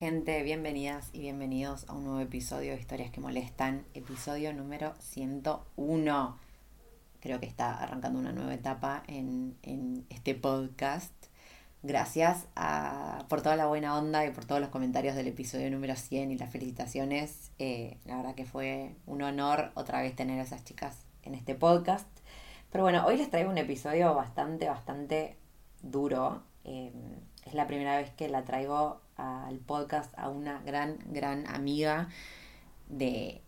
Gente, bienvenidas y bienvenidos a un nuevo episodio de Historias que Molestan, episodio número 101. Creo que está arrancando una nueva etapa en, en este podcast. Gracias a, por toda la buena onda y por todos los comentarios del episodio número 100 y las felicitaciones. Eh, la verdad que fue un honor otra vez tener a esas chicas en este podcast. Pero bueno, hoy les traigo un episodio bastante, bastante duro. Eh, es la primera vez que la traigo al podcast a una gran, gran amiga de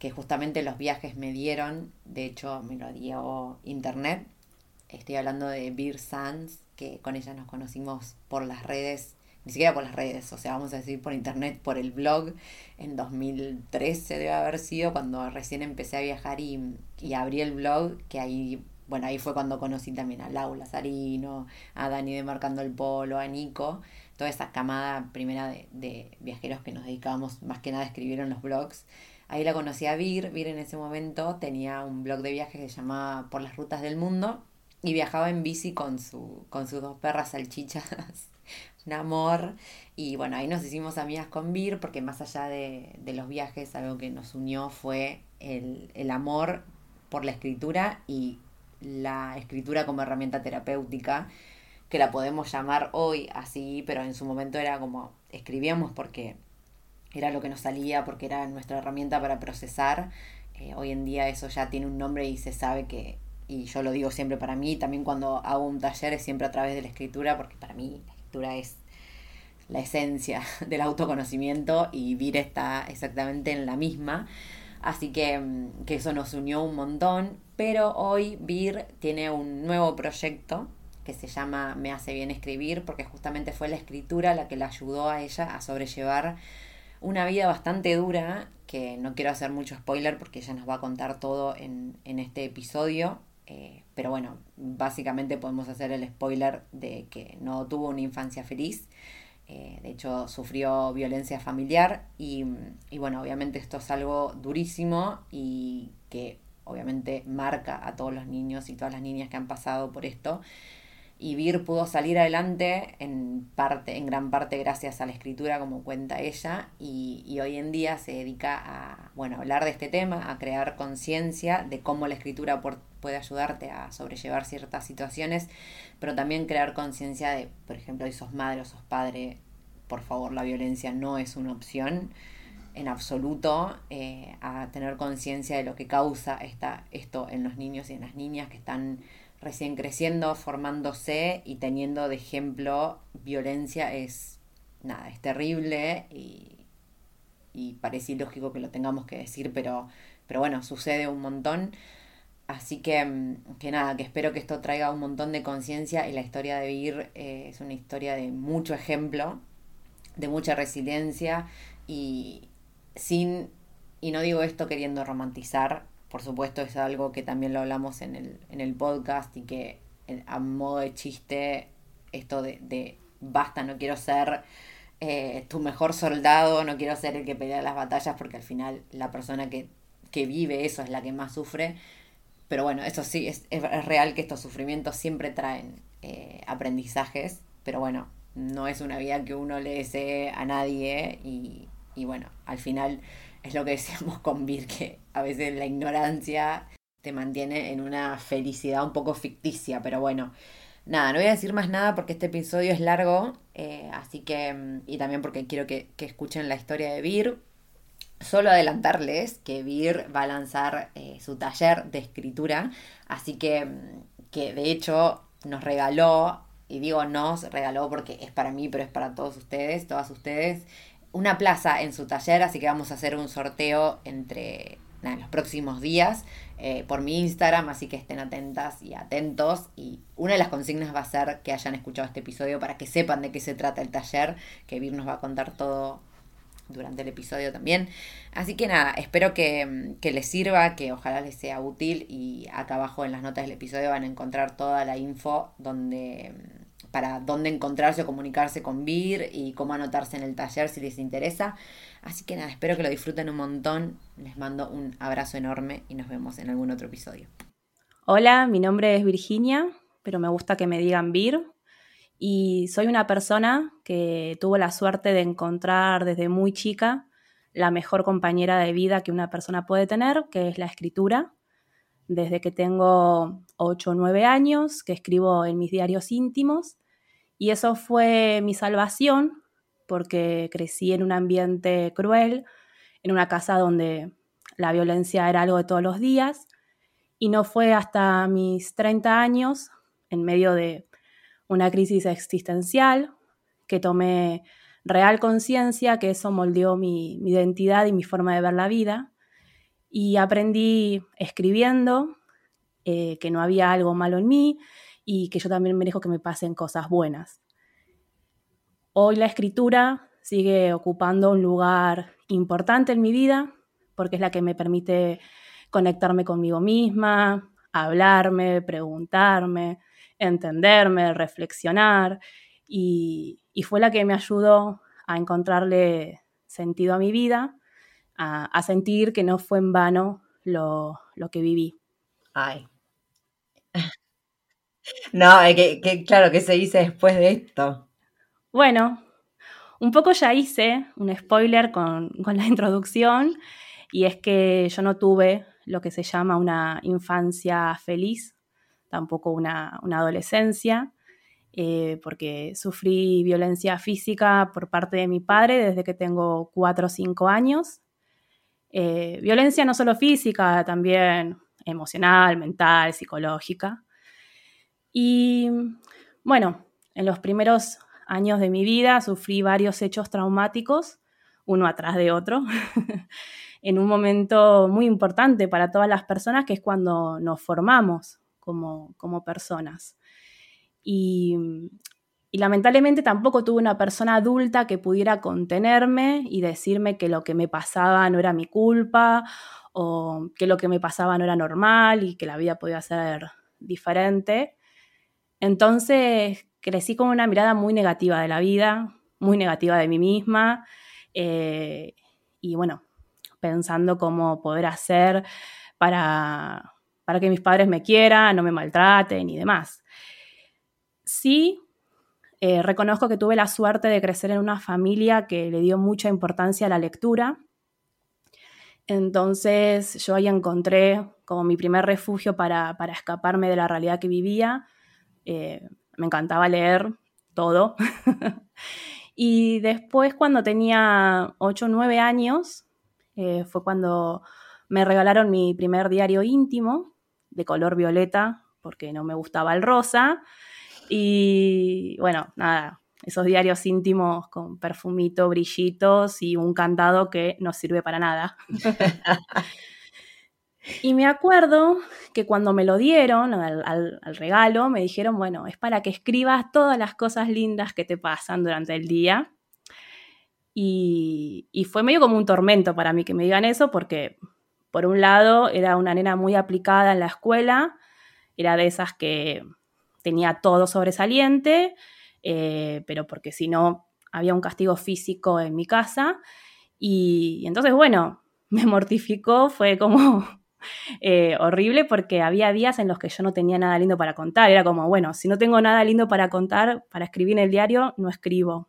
que justamente los viajes me dieron, de hecho me lo dio internet. Estoy hablando de Beer Sands, que con ella nos conocimos por las redes, ni siquiera por las redes, o sea, vamos a decir por internet, por el blog. En 2013 debe haber sido cuando recién empecé a viajar y, y abrí el blog, que ahí bueno, ahí fue cuando conocí también a Laura Sarino, a Dani de Marcando el Polo, a Nico, toda esa camada primera de, viajeros que nos dedicábamos más que nada a escribir en los blogs. Ahí la conocí a Vir, Vir en ese momento tenía un blog de viajes que se llamaba Por las Rutas del Mundo y viajaba en bici con, su, con sus dos perras salchichas, un amor. Y bueno, ahí nos hicimos amigas con Vir porque más allá de, de los viajes, algo que nos unió fue el, el amor por la escritura y la escritura como herramienta terapéutica, que la podemos llamar hoy así, pero en su momento era como escribíamos porque era lo que nos salía, porque era nuestra herramienta para procesar. Eh, hoy en día eso ya tiene un nombre y se sabe que, y yo lo digo siempre para mí, también cuando hago un taller es siempre a través de la escritura, porque para mí la escritura es la esencia del autoconocimiento y Vir está exactamente en la misma. Así que, mm, que eso nos unió un montón. Pero hoy Vir tiene un nuevo proyecto que se llama Me hace bien escribir, porque justamente fue la escritura la que la ayudó a ella a sobrellevar una vida bastante dura, que no quiero hacer mucho spoiler porque ella nos va a contar todo en, en este episodio. Eh, pero bueno, básicamente podemos hacer el spoiler de que no tuvo una infancia feliz. Eh, de hecho, sufrió violencia familiar y, y bueno, obviamente esto es algo durísimo y que obviamente marca a todos los niños y todas las niñas que han pasado por esto. Y Vir pudo salir adelante en parte, en gran parte gracias a la escritura, como cuenta ella, y, hoy en día se dedica a bueno, hablar de este tema, a crear conciencia de cómo la escritura puede ayudarte a sobrellevar ciertas situaciones, pero también crear conciencia de, por ejemplo, si sos madre o sos padre, por favor, la violencia no es una opción en absoluto, eh, a tener conciencia de lo que causa esta, esto en los niños y en las niñas que están recién creciendo, formándose y teniendo de ejemplo violencia es, nada, es terrible y, y parece ilógico que lo tengamos que decir, pero, pero bueno, sucede un montón. Así que, mm, que nada, que espero que esto traiga un montón de conciencia y la historia de Vir eh, es una historia de mucho ejemplo, de mucha resiliencia y sin, y no digo esto queriendo romantizar, por supuesto es algo que también lo hablamos en el, en el podcast y que eh, a modo de chiste, esto de, de basta, no quiero ser eh, tu mejor soldado, no quiero ser el que pelea las batallas porque al final la persona que, que vive eso es la que más sufre. Pero bueno, eso sí, es, es real que estos sufrimientos siempre traen eh, aprendizajes, pero bueno, no es una vida que uno le desee a nadie y, y bueno, al final es lo que decíamos con Vir, que a veces la ignorancia te mantiene en una felicidad un poco ficticia, pero bueno, nada, no voy a decir más nada porque este episodio es largo, eh, así que, mm, y también porque quiero que, escuchen la historia de Vir. Solo adelantarles que Vir va a lanzar eh, su taller de escritura, así que, mm, que de hecho nos regaló, y digo nos regaló porque es para mí, pero es para todos ustedes, todas ustedes, una plaza en su taller, así que vamos a hacer un sorteo entre en los próximos días eh, por mi Instagram, así que estén atentas y atentos. Y una de las consignas va a ser que hayan escuchado este episodio para que sepan de qué se trata el taller, que Vir nos va a contar todo durante el episodio también. Así que nada, espero que, les sirva, que ojalá les sea útil y acá abajo en las notas del episodio van a encontrar toda la info donde para dónde encontrarse o comunicarse con Vir y cómo anotarse en el taller si les interesa. Así que nada, espero que lo disfruten un montón. Les mando un abrazo enorme y nos vemos en algún otro episodio. Hola, mi nombre es Virginia, pero me gusta que me digan Vir. Y soy una persona que tuvo la suerte de encontrar desde muy chica la mejor compañera de vida que una persona puede tener, que es la escritura. Desde que tengo 8 o 9 años, que escribo en mis diarios íntimos. Y eso fue mi salvación porque crecí en un ambiente cruel, en una casa donde la violencia era algo de todos los días, y no fue hasta mis 30 años, en medio de una crisis existencial, que tomé real conciencia que eso moldeó mi, identidad y mi forma de ver la vida, y aprendí escribiendo eh, que no había algo malo en mí y que yo también merezco que me pasen cosas buenas. Hoy la escritura sigue ocupando un lugar importante en mi vida porque es la que me permite conectarme conmigo misma, hablarme, preguntarme, entenderme, reflexionar y, fue la que me ayudó a encontrarle sentido a mi vida, a, sentir que no fue en vano lo, que viví. Ay. No, que, claro, que se dice después de esto? Bueno, un poco ya hice un spoiler con, la introducción y es que yo no tuve lo que se llama una infancia feliz, tampoco una, adolescencia, eh, porque sufrí violencia física por parte de mi padre desde que tengo 4 o 5 años. Eh, violencia no solo física, también emocional, mental, psicológica. Y bueno, en los primeros años de mi vida sufrí varios hechos traumáticos, uno atrás de otro, en un momento muy importante para todas las personas, que es cuando nos formamos como, personas. Y, y lamentablemente tampoco tuve una persona adulta que pudiera contenerme y decirme que lo que me pasaba no era mi culpa o que lo que me pasaba no era normal y que la vida podía ser diferente. Entonces crecí con una mirada muy negativa de la vida, muy negativa de mí misma, eh, y bueno, pensando cómo poder hacer para, para que mis padres me quieran, no me maltraten y demás. Sí, eh, reconozco que tuve la suerte de crecer en una familia que le dio mucha importancia a la lectura. Entonces yo ahí encontré como mi primer refugio para, para escaparme de la realidad que vivía. Eh, me encantaba leer todo. y después cuando tenía 8 o 9 años, eh, fue cuando me regalaron mi primer diario íntimo de color violeta, porque no me gustaba el rosa. Y bueno, nada, esos diarios íntimos con perfumito, brillitos y un candado que no sirve para nada. Y me acuerdo que cuando me lo dieron al, regalo, me dijeron, bueno, es para que escribas todas las cosas lindas que te pasan durante el día. Y, y, fue medio como un tormento para mí que me digan eso, porque por un lado era una nena muy aplicada en la escuela, era de esas que tenía todo sobresaliente, eh, pero porque si no había un castigo físico en mi casa. y entonces, bueno, me mortificó, fue como Eh, horrible porque había días en los que yo no tenía nada lindo para contar. Era como, bueno, si no tengo nada lindo para contar, para escribir en el diario, no escribo.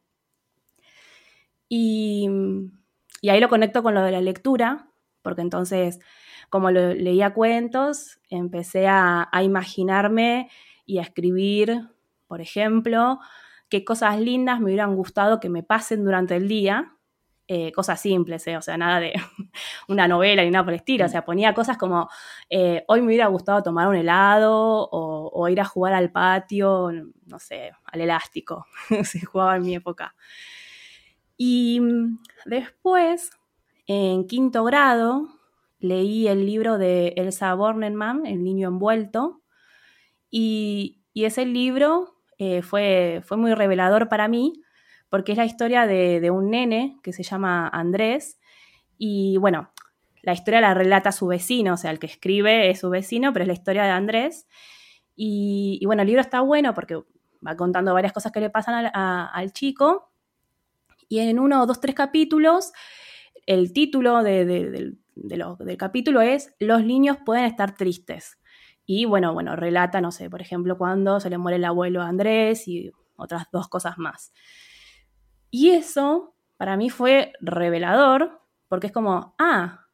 Y, ahí lo conecto con lo de la lectura, porque entonces, como leía cuentos, empecé a, imaginarme y a escribir por ejemplo, qué cosas lindas me hubieran gustado que me pasen durante el día, eh, cosas simples, eh, o sea, nada de una novela ni nada por el estilo, o sea, ponía cosas como, eh, hoy me hubiera gustado tomar un helado o, ir a jugar al patio, no sé, al elástico, se jugaba en mi época. Y mm, después, en quinto grado, leí el libro de Elsa Bornemann, El niño envuelto, y, ese libro fue, fue muy revelador para mí porque es la historia de, un nene que se llama Andrés y bueno, la historia la relata su vecino, o sea, el que escribe es su vecino, pero es la historia de Andrés. Y, bueno, el libro está bueno porque va contando varias cosas que le pasan al, chico. Y en uno, dos, tres capítulos, el título del capítulo es Los niños pueden estar tristes. Y bueno, bueno, relata, no sé, por ejemplo, cuando se le muere el abuelo a Andrés y otras dos cosas más. Y eso para mí fue revelador, porque es como, ah,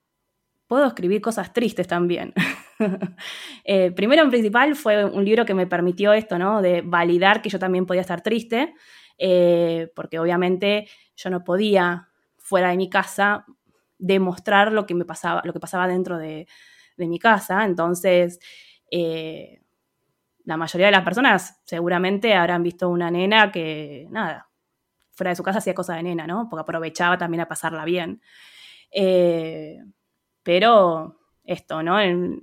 puedo escribir cosas tristes también. Eh, primero en principal fue un libro que me permitió esto, ¿no? De validar que yo también podía estar triste, eh, porque obviamente yo no podía fuera de mi casa demostrar lo que me pasaba, lo que pasaba dentro de, mi casa. Entonces, eh, la mayoría de las personas seguramente habrán visto una nena que, nada, fuera de su casa hacía cosas de nena, ¿no? Porque aprovechaba también a pasarla bien. Eh, pero esto, ¿no? En,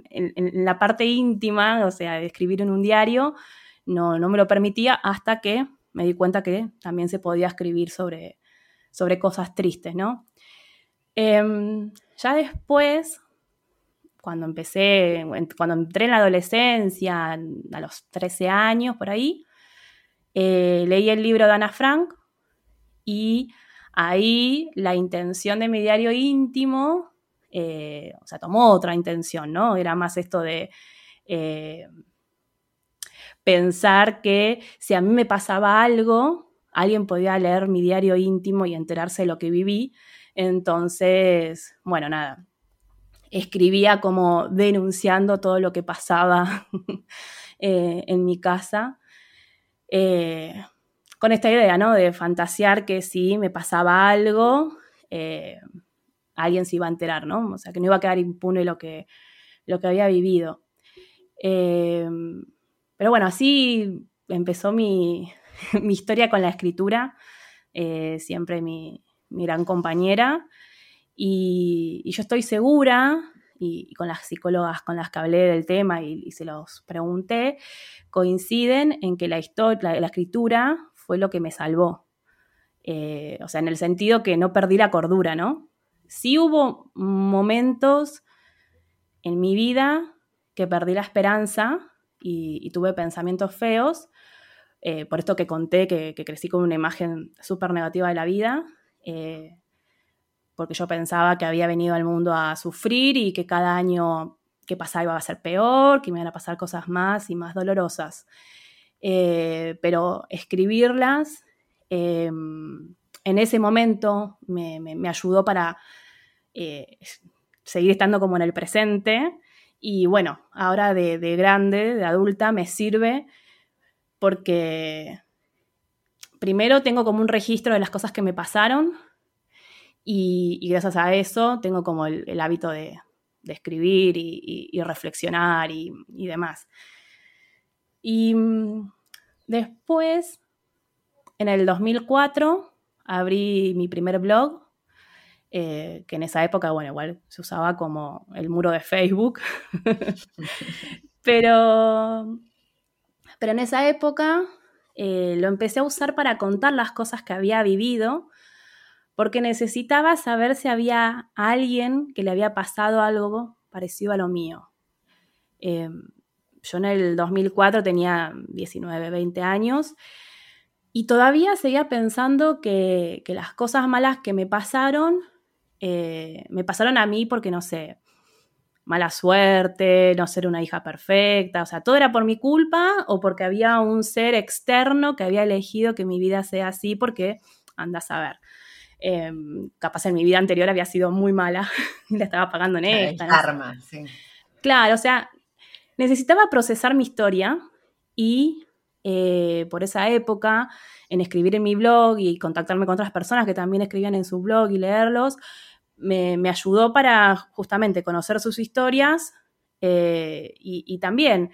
la parte íntima, o sea, de escribir en un diario, no, no me lo permitía hasta que me di cuenta que también se podía escribir sobre, sobre cosas tristes, ¿no? Em, ya después, cuando empecé, cuando entré en la adolescencia, a los 13 años por ahí, eh, leí el libro de Ana Frank, y ahí la intención de mi diario íntimo, eh, o sea, tomó otra intención, ¿no? Era más esto de eh, pensar que si a mí me pasaba algo, alguien podía leer mi diario íntimo y enterarse de lo que viví. Entonces, bueno, nada, escribía como denunciando todo lo que pasaba eh, en mi casa con esta idea, ¿no? De fantasear que si me pasaba algo, eh, alguien se iba a enterar, ¿no? O sea, que no iba a quedar impune lo que, lo que había vivido. Eh, pero bueno, así empezó mi, historia con la escritura, eh, siempre mi, gran compañera. Y, yo estoy segura, y, con las psicólogas con las que hablé del tema y, se los pregunté, coinciden en que la, historia, la escritura fue lo que me salvó. Eh, o sea, en el sentido que no perdí la cordura, ¿no? Sí hubo momentos en mi vida que perdí la esperanza y, tuve pensamientos feos, eh, por esto que conté que, crecí con una imagen súper negativa de la vida, eh, porque yo pensaba que había venido al mundo a sufrir y que cada año que pasaba iba a ser peor, que me iban a pasar cosas más y más dolorosas. Eh, pero escribirlas eh, en ese momento me, ayudó para seguir estando como en el presente y bueno, ahora de, grande, de adulta, me sirve porque primero tengo como un registro de las cosas que me pasaron y, gracias a eso tengo como el, hábito de, escribir y, reflexionar y, demás. Y mm, después, en el 2004, abrí mi primer blog, eh, que en esa época, bueno, igual se usaba como el muro de Facebook, pero, pero en esa época eh, lo empecé a usar para contar las cosas que había vivido, porque necesitaba saber si había alguien que le había pasado algo parecido a lo mío. Em, yo en el 2004 tenía 19, 20 años y todavía seguía pensando que, las cosas malas que me pasaron, eh, me pasaron a mí porque, no sé, mala suerte, no ser una hija perfecta, o sea, todo era por mi culpa o porque había un ser externo que había elegido que mi vida sea así porque, anda a saber. Em, capaz en mi vida anterior había sido muy mala y la estaba pagando en esta. Karma, sí. Claro, o sea, necesitaba procesar mi historia y eh, por esa época en escribir en mi blog y contactarme con otras personas que también escribían en su blog y leerlos, me, ayudó para justamente conocer sus historias eh, y, también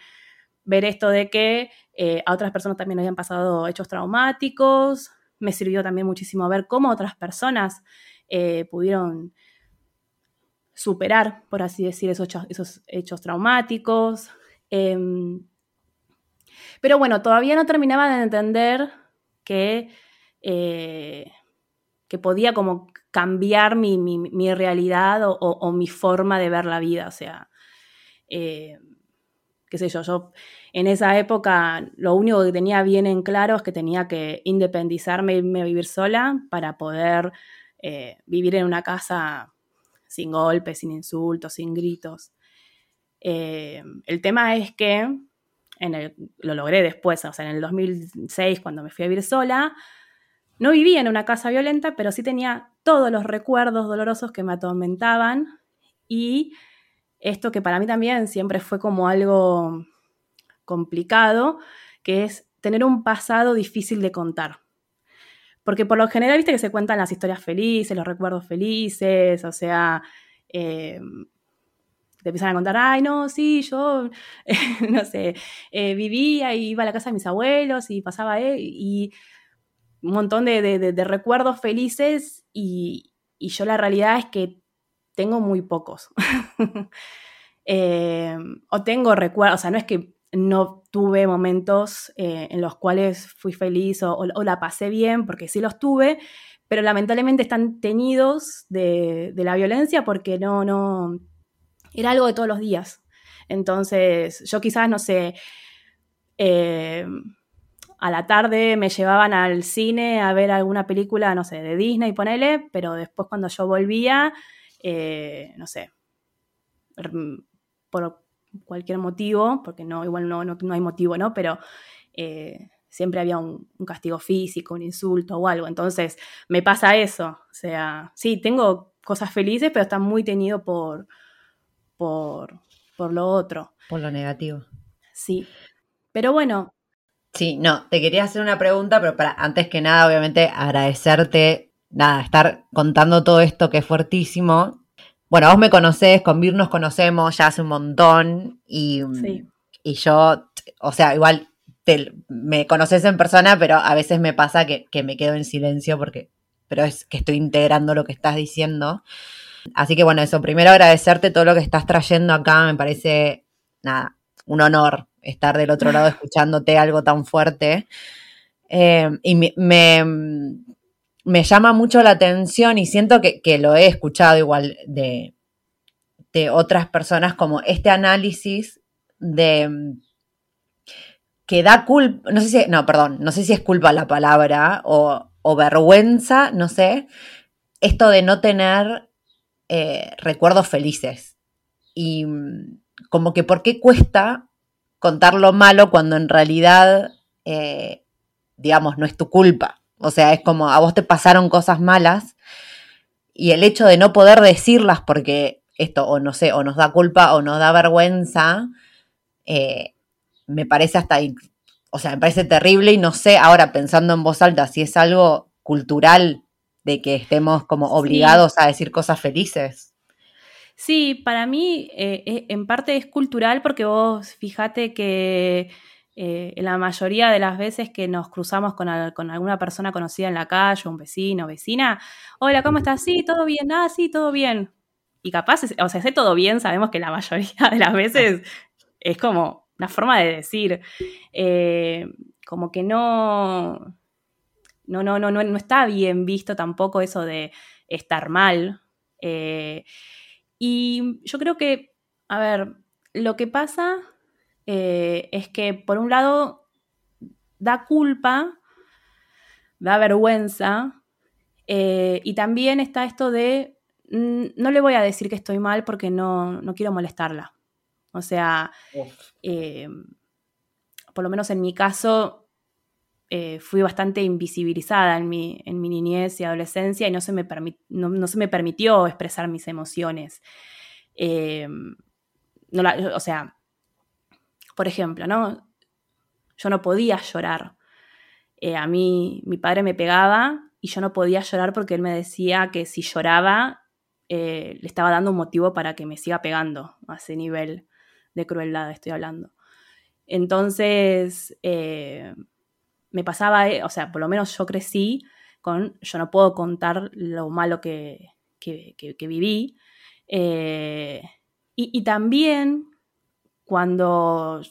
ver esto de que eh, a otras personas también habían pasado hechos traumáticos. Me sirvió también muchísimo ver cómo otras personas pudieron superar, por así decir, esos, esos hechos traumáticos. Em, pero bueno, todavía no terminaba de entender que, eh, que podía como cambiar mi, realidad o, mi forma de ver la vida. O sea, eh, qué sé yo, yo en esa época lo único que tenía bien en claro es que tenía que independizarme, irme a vivir sola para poder eh, vivir en una casa sin golpes, sin insultos, sin gritos. el tema es que lo logré después, o sea, en el 2006 cuando me fui a vivir sola, no vivía en una casa violenta, pero sí tenía todos los recuerdos dolorosos que me atormentaban y esto que para mí también siempre fue como algo complicado, que es tener un pasado difícil de contar. Porque por lo general, viste que se cuentan las historias felices, los recuerdos felices, o sea, eh, te empiezan a contar, ay, no, sí, yo, no sé, eh, vivía y iba a la casa de mis abuelos y pasaba, eh, y un montón de, recuerdos felices y, yo la realidad es que tengo muy pocos. Eh, o tengo recuerdos, o sea, no es que no tuve momentos en los cuales fui feliz o, la pasé bien, porque sí los tuve, pero lamentablemente están teñidos de, de la violencia porque no, no, era algo de todos los días. Entonces, yo quizás, no sé, eh, a la tarde me llevaban al cine a ver alguna película, no sé, de Disney, ponele, pero después cuando yo volvía, eh, no sé, por cualquier motivo, porque no, igual no, no, hay motivo, ¿no? Pero eh, siempre había un, un, castigo físico, un insulto o algo. Entonces, me pasa eso. O sea, sí, tengo cosas felices, pero está muy teñido por, por, lo otro. Por lo negativo. Sí. Pero bueno. Sí, no, te quería hacer una pregunta, pero para antes que nada, obviamente, agradecerte, nada, estar contando todo esto que es fuertísimo. Bueno, vos me conocés, con Vir nos conocemos ya hace un montón y, y yo, o sea, igual te, me conoces en persona, pero a veces me pasa que, que me quedo en silencio porque, pero es que estoy integrando lo que estás diciendo. Así que bueno, eso, primero agradecerte todo lo que estás trayendo acá, me parece, nada, un honor estar del otro lado escuchándote algo tan fuerte. Eh, y me, me, llama mucho la atención y siento que, lo he escuchado igual de, de otras personas como este análisis de que da culpa, no sé si, no, perdón, no sé si es culpa la palabra o, o vergüenza, no sé, esto de no tener eh, recuerdos felices. Y como que por qué cuesta contar lo malo cuando en realidad, eh, digamos, no es tu culpa. O sea, es como a vos te pasaron cosas malas y el hecho de no poder decirlas porque esto o no sé, o nos da culpa o nos da vergüenza, eh, me parece hasta, o sea, me parece terrible y no sé ahora pensando en voz alta si es algo cultural de que estemos como obligados a decir cosas felices. Sí, para mí eh, eh, en parte es cultural porque vos fíjate que eh, la mayoría de las veces que nos cruzamos con, alguna persona conocida en la calle, un vecino, vecina, hola, ¿cómo estás? Sí, todo bien, ah, sí, todo bien. Y capaz, o sea, sé todo bien, sabemos que la mayoría de las veces es como una forma de decir, como que no, no, no, no, no, no está bien visto tampoco eso de estar mal. Eh, y yo creo que, a ver, lo que pasa eh, es que por un lado da culpa, da vergüenza, eh, y también está esto de, mm, no le voy a decir que estoy mal porque no, no quiero molestarla. O sea, por lo menos en mi caso, eh, fui bastante invisibilizada en mi, en mi, niñez y adolescencia y no se me, no, se me permitió expresar mis emociones. Eh, o sea, por ejemplo, ¿no? yo no podía llorar. Eh, a mí mi padre me pegaba y yo no podía llorar porque él me decía que si lloraba le estaba dando un motivo para que me siga pegando a ese nivel de crueldad estoy hablando. Entonces, me pasaba, o sea, por lo menos yo crecí con, yo no puedo contar lo malo que, viví. y, también cuando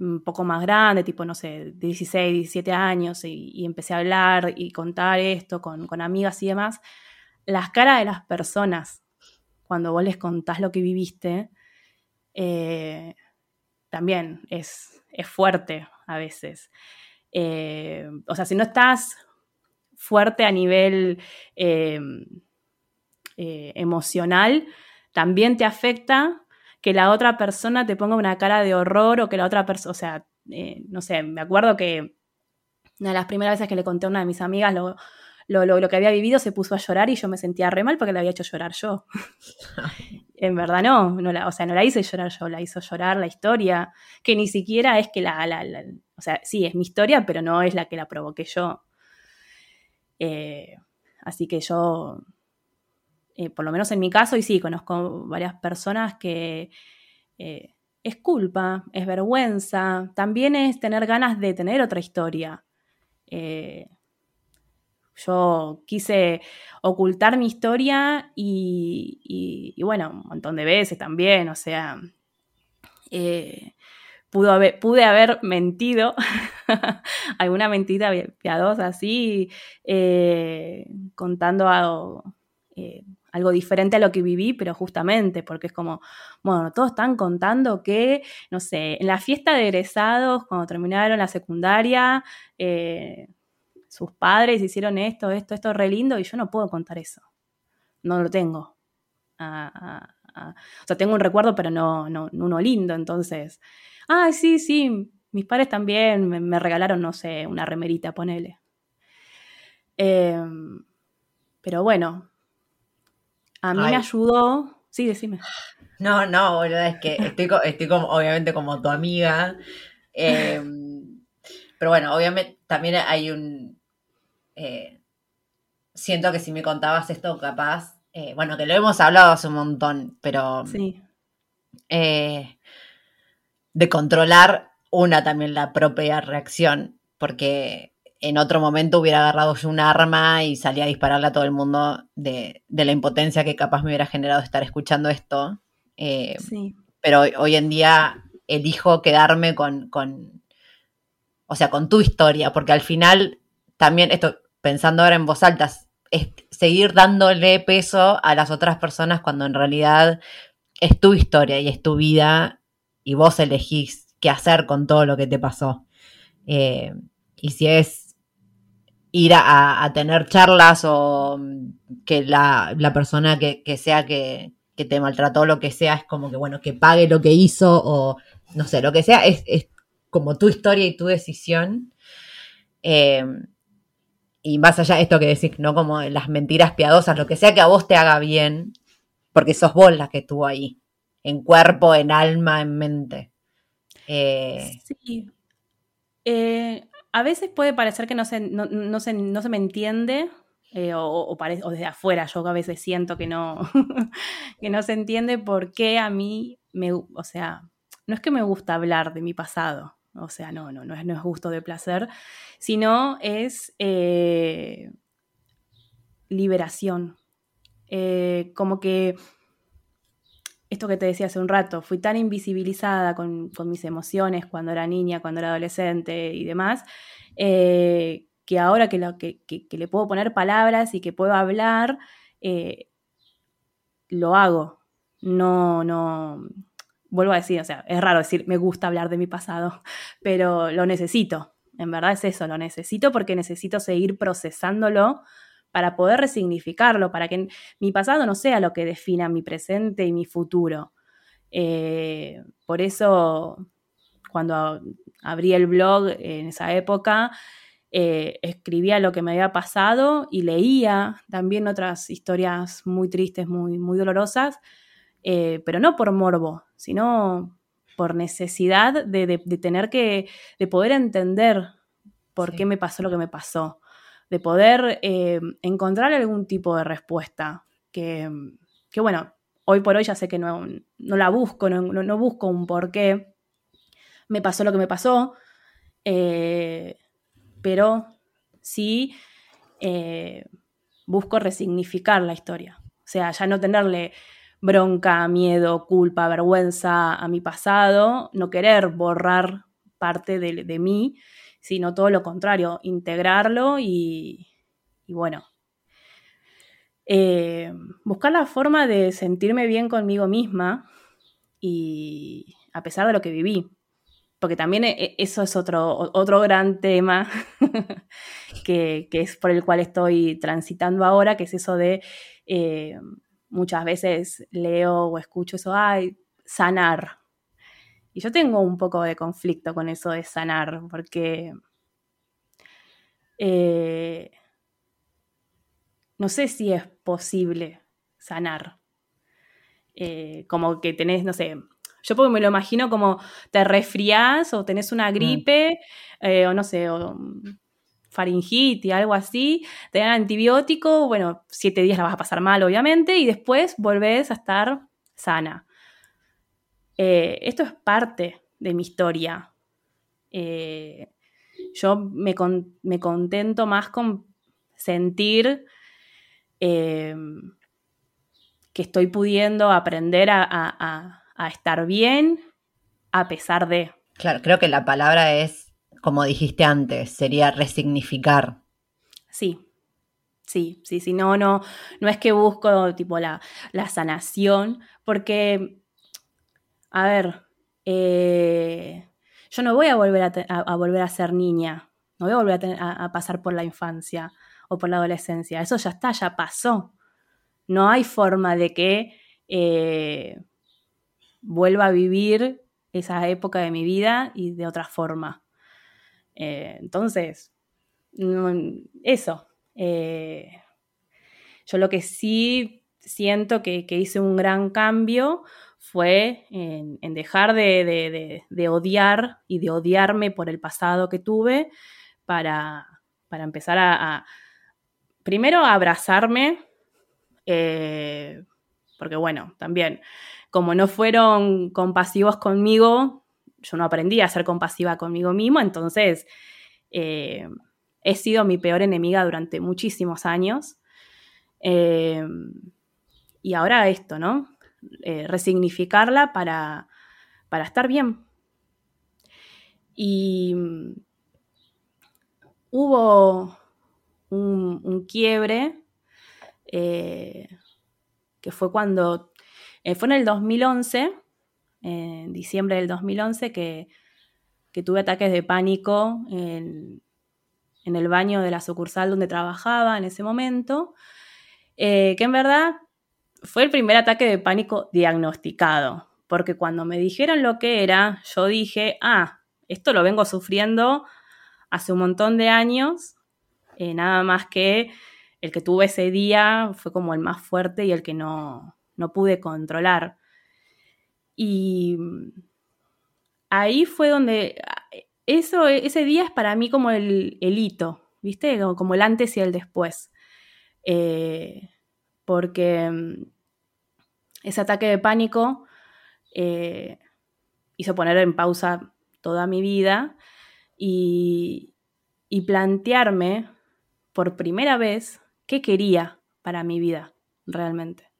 un poco más grande, tipo, no sé, 16, 17 años, y, empecé a hablar y contar esto con, amigas y demás, las caras de las personas, cuando vos les contás lo que viviste, eh, también es, fuerte a veces. Eh, o sea, si no estás fuerte a nivel eh, emocional, también te afecta que la otra persona te ponga una cara de horror o que la otra persona, o sea, eh, no sé, me acuerdo que una de las primeras veces que le conté a una de mis amigas lo, lo, que había vivido, se puso a llorar y yo me sentía re mal porque la había hecho llorar yo. en verdad no, no la, o sea, no la hice llorar yo, la hizo llorar la historia, que ni siquiera es que la, la, o sea, sí, es mi historia, pero no es la que la provoqué yo. Eh, así que yo eh, por lo menos en mi caso, y sí, conozco varias personas que eh, es culpa, es vergüenza, también es tener ganas de tener otra historia. Eh, yo quise ocultar mi historia y, bueno, un montón de veces también, o sea, haber, pude haber mentido, alguna mentira piadosa así, contando algo algo diferente a lo que viví, pero justamente porque es como, bueno, todos están contando que, no sé, en la fiesta de egresados, cuando terminaron la secundaria, eh, sus padres hicieron esto, esto, esto re lindo, y yo no puedo contar eso. No lo tengo. o sea, tengo un recuerdo, pero no, no, uno lindo, entonces. Ah, sí, sí, mis padres también me, regalaron, no sé, una remerita, ponele. Em, pero bueno, a mí me ayudó. Sí, decime. No, no, boludo, es que estoy, estoy como, obviamente como tu amiga. Em, pero bueno, obviamente también hay un. Eh, siento que si me contabas esto, capaz. Eh, bueno, que lo hemos hablado hace un montón, pero. Sí. Eh, de controlar una también la propia reacción. Porque en otro momento hubiera agarrado yo un arma y salía a dispararle a todo el mundo de, la impotencia que capaz me hubiera generado estar escuchando esto. Eh, sí. Pero hoy, en día elijo quedarme con, o sea, con tu historia, porque al final también, esto pensando ahora en voz alta, es seguir dándole peso a las otras personas cuando en realidad es tu historia y es tu vida y vos elegís qué hacer con todo lo que te pasó. Eh, y si es ir a, tener charlas o que la, persona que, sea que, te maltrató, lo que sea, es como que, bueno, que pague lo que hizo o no sé, lo que sea, es, como tu historia y tu decisión. Eh, y más allá de esto que decís, ¿no? Como las mentiras piadosas, lo que sea que a vos te haga bien, porque sos vos la que estuvo ahí, en cuerpo, en alma, en mente. Eh, sí. Eh, a veces puede parecer que no se, no, se, me entiende, eh, o, desde afuera yo a veces siento que no, que no se entiende por qué a mí me, o sea, no es que me gusta hablar de mi pasado, o sea, no, no, no es, no es gusto de placer, sino es eh, liberación. Eh, como que esto que te decía hace un rato, fui tan invisibilizada con, mis emociones cuando era niña, cuando era adolescente y demás, eh, que ahora que, lo, que, le puedo poner palabras y que puedo hablar, lo hago. No, no, vuelvo a decir, o sea, es raro decir, me gusta hablar de mi pasado, pero lo necesito. En verdad es eso, lo necesito porque necesito seguir procesándolo para poder resignificarlo, para que mi pasado no sea lo que defina mi presente y mi futuro. Eh, por eso, cuando abrí el blog en esa época, eh, escribía lo que me había pasado y leía también otras historias muy tristes, muy, muy dolorosas, eh, pero no por morbo, sino por necesidad de, tener que, de poder entender por qué me pasó lo que me pasó, de poder eh, encontrar algún tipo de respuesta, que, bueno, hoy por hoy ya sé que no, la busco, no, busco un por qué me pasó lo que me pasó, eh, pero sí eh, busco resignificar la historia. O sea, ya no tenerle bronca, miedo, culpa, vergüenza a mi pasado, no querer borrar parte de, mí, sino todo lo contrario, integrarlo y, bueno, eh, buscar la forma de sentirme bien conmigo misma y a pesar de lo que viví. Porque también e, eso es otro, otro gran tema que, es por el cual estoy transitando ahora, que es eso de eh, muchas veces leo o escucho eso, ay, sanar. Y yo tengo un poco de conflicto con eso de sanar, porque eh, no sé si es posible sanar. Eh, como que tenés, no sé, yo porque me lo imagino como te resfriás o tenés una mm. gripe, eh, o no sé, o faringitis, algo así, te dan antibiótico, bueno, siete días la vas a pasar mal, obviamente, y después volvés a estar sana. Eh, esto es parte de mi historia. Eh, yo me, contento más con sentir em, que estoy pudiendo aprender a estar bien a pesar de. Claro, creo que la palabra es como dijiste antes, sería resignificar. Sí, sí, sí, sí, no, no, no es que busco tipo la, sanación, porque, a ver, eh, yo no voy a volver a, volver a ser niña, no voy a volver a, pasar por la infancia o por la adolescencia, eso ya está, ya pasó. No hay forma de que eh, vuelva a vivir esa época de mi vida y de otra forma. Eh, entonces, eso. Eh, yo lo que sí siento que, hice un gran cambio fue en, dejar de, odiar y de odiarme por el pasado que tuve para, empezar a, primero, a abrazarme, eh, porque bueno, también, como no fueron compasivos conmigo, yo no aprendí a ser compasiva conmigo mismo, entonces eh, he sido mi peor enemiga durante muchísimos años. Eh, y ahora esto, ¿no? Eh, resignificarla para, estar bien. Y mm, hubo un, quiebre que fue cuando, fue en el 2011, en diciembre del 2011 que, tuve ataques de pánico en, el baño de la sucursal donde trabajaba en ese momento, eh, que en verdad fue el primer ataque de pánico diagnosticado, porque cuando me dijeron lo que era, yo dije, ah, esto lo vengo sufriendo hace un montón de años, eh, nada más que el que tuve ese día fue como el más fuerte y el que no, no pude controlar. Y ahí fue donde, eso, ese día es para mí como el, hito, ¿viste? Como el antes y el después. Eh, porque mm, ese ataque de pánico eh, hizo poner en pausa toda mi vida y, plantearme por primera vez qué quería para mi vida realmente.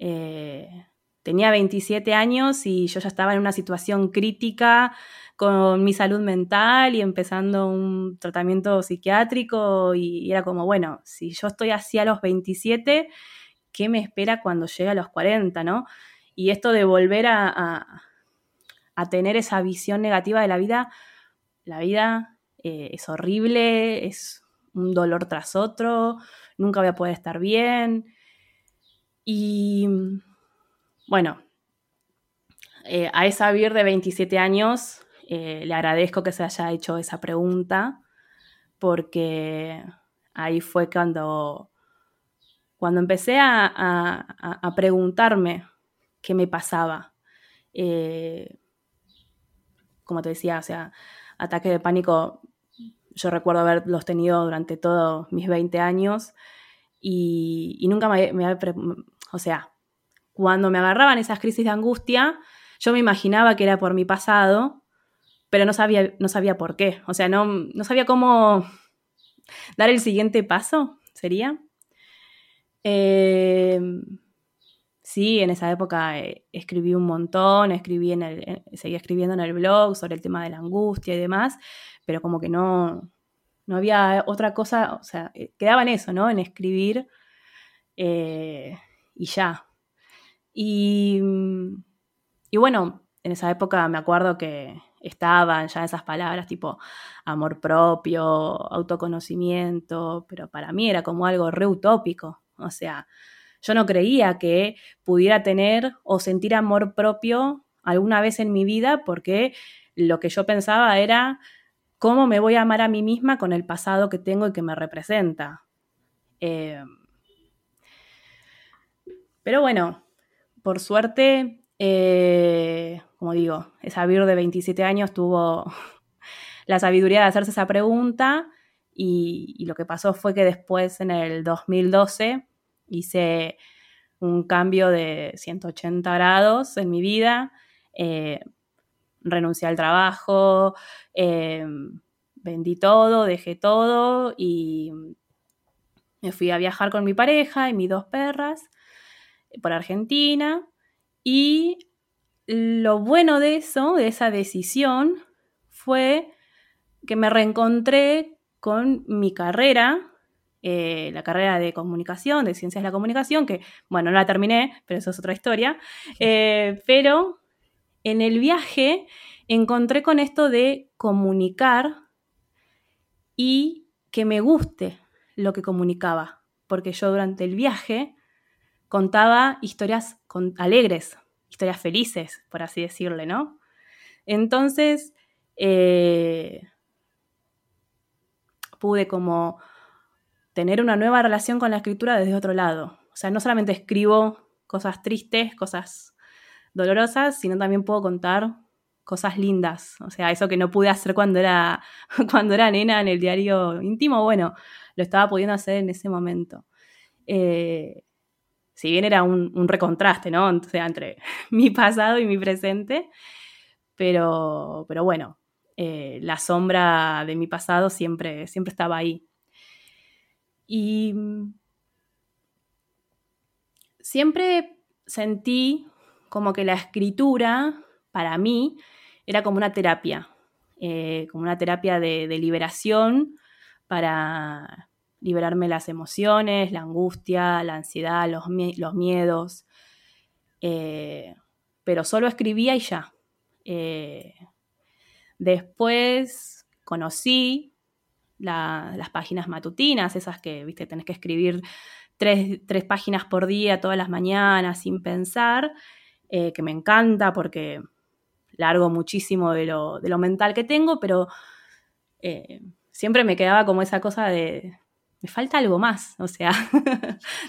Eh, tenía 27 años y yo ya estaba en una situación crítica con mi salud mental y empezando un tratamiento psiquiátrico y, era como, bueno, si yo estoy así a los 27, ¿qué me espera cuando llegue a los 40, no? Y esto de volver a, tener esa visión negativa de la vida, la vida eh, es horrible, es un dolor tras otro, nunca voy a poder estar bien. Y bueno, eh, a esa Vir de 27 años eh, le agradezco que se haya hecho esa pregunta porque ahí fue cuando, cuando empecé a, preguntarme qué me pasaba. Eh, como te decía, o sea, ataques de pánico, yo recuerdo haberlos tenido durante todos mis 20 años y, nunca me, me, o sea, cuando me agarraban esas crisis de angustia, yo me imaginaba que era por mi pasado, pero no sabía, no sabía por qué. O sea, no, no sabía cómo dar el siguiente paso, sería. Eh, sí, en esa época eh, escribí un montón, escribí en el, seguía escribiendo en el blog sobre el tema de la angustia y demás, pero como que no, no había otra cosa, o sea, eh, quedaba en eso, ¿no? En escribir y ya. Y, y bueno, en esa época me acuerdo que estaban ya esas palabras tipo amor propio, autoconocimiento, pero para mí era como algo re utópico. O sea, yo no creía que pudiera tener o sentir amor propio alguna vez en mi vida porque lo que yo pensaba era cómo me voy a amar a mí misma con el pasado que tengo y que me representa. Eh, pero bueno, por suerte, eh, como digo, esa Vir de 27 años tuvo la sabiduría de hacerse esa pregunta y, lo que pasó fue que después, en el 2012, hice un cambio de 180 grados en mi vida. Eh, renuncié al trabajo, eh, vendí todo, dejé todo y me fui a viajar con mi pareja y mis dos perras por Argentina. Y lo bueno de eso, de esa decisión, fue que me reencontré con mi carrera, eh, la carrera de comunicación, de ciencias de la comunicación, que, bueno, no la terminé, pero eso es otra historia. Eh, pero en el viaje encontré con esto de comunicar y que me guste lo que comunicaba, porque yo durante el viaje contaba historias alegres, historias felices, por así decirle, ¿no? Entonces, eh, pude como tener una nueva relación con la escritura desde otro lado. O sea, no solamente escribo cosas tristes, cosas dolorosas, sino también puedo contar cosas lindas. O sea, eso que no pude hacer cuando era, cuando era nena en el diario íntimo, bueno, lo estaba pudiendo hacer en ese momento. Eh, si bien era un, recontraste, ¿no? Entre mi pasado y mi presente, pero, pero bueno, eh, la sombra de mi pasado siempre, siempre estaba ahí. Y siempre sentí como que la escritura, para mí, era como una terapia, eh, como una terapia de, de liberación para liberarme las emociones, la angustia, la ansiedad, los, miedos. Eh, pero solo escribía y ya. Eh, después conocí las páginas matutinas, esas que, viste, tenés que escribir tres, páginas por día, todas las mañanas, sin pensar, eh, que me encanta porque largo muchísimo de lo, de lo mental que tengo, pero siempre me quedaba como esa cosa de, me falta algo más, o sea,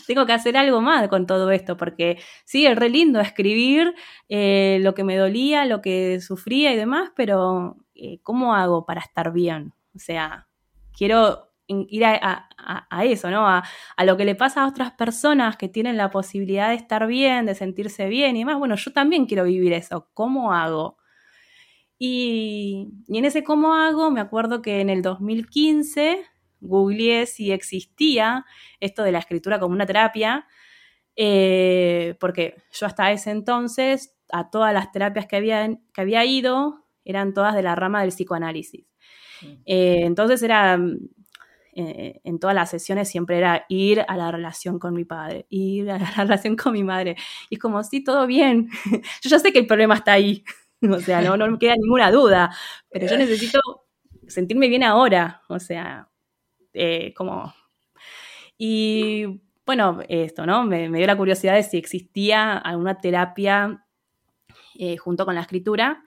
tengo que hacer algo más con todo esto, porque sí, es re lindo escribir eh, lo que me dolía, lo que sufría y demás, pero eh, ¿cómo hago para estar bien? O sea, quiero ir a, eso, ¿no? A, lo que le pasa a otras personas que tienen la posibilidad de estar bien, de sentirse bien y demás. Bueno, yo también quiero vivir eso. ¿Cómo hago? Y, y en ese cómo hago, me acuerdo que en el 2015 googleé si existía esto de la escritura como una terapia, eh, porque yo hasta ese entonces a todas las terapias que había, que había ido eran todas de la rama del psicoanálisis. Eh, entonces era, eh, en todas las sesiones siempre era ir a la relación con mi padre, ir a la relación con mi madre. Y es como, sí, todo bien. yo ya sé que el problema está ahí. o sea, no, no me queda ninguna duda, pero yo necesito sentirme bien ahora. O sea, eh, como... Y bueno, esto, ¿no? Me, dio la curiosidad de si existía alguna terapia eh, junto con la escritura.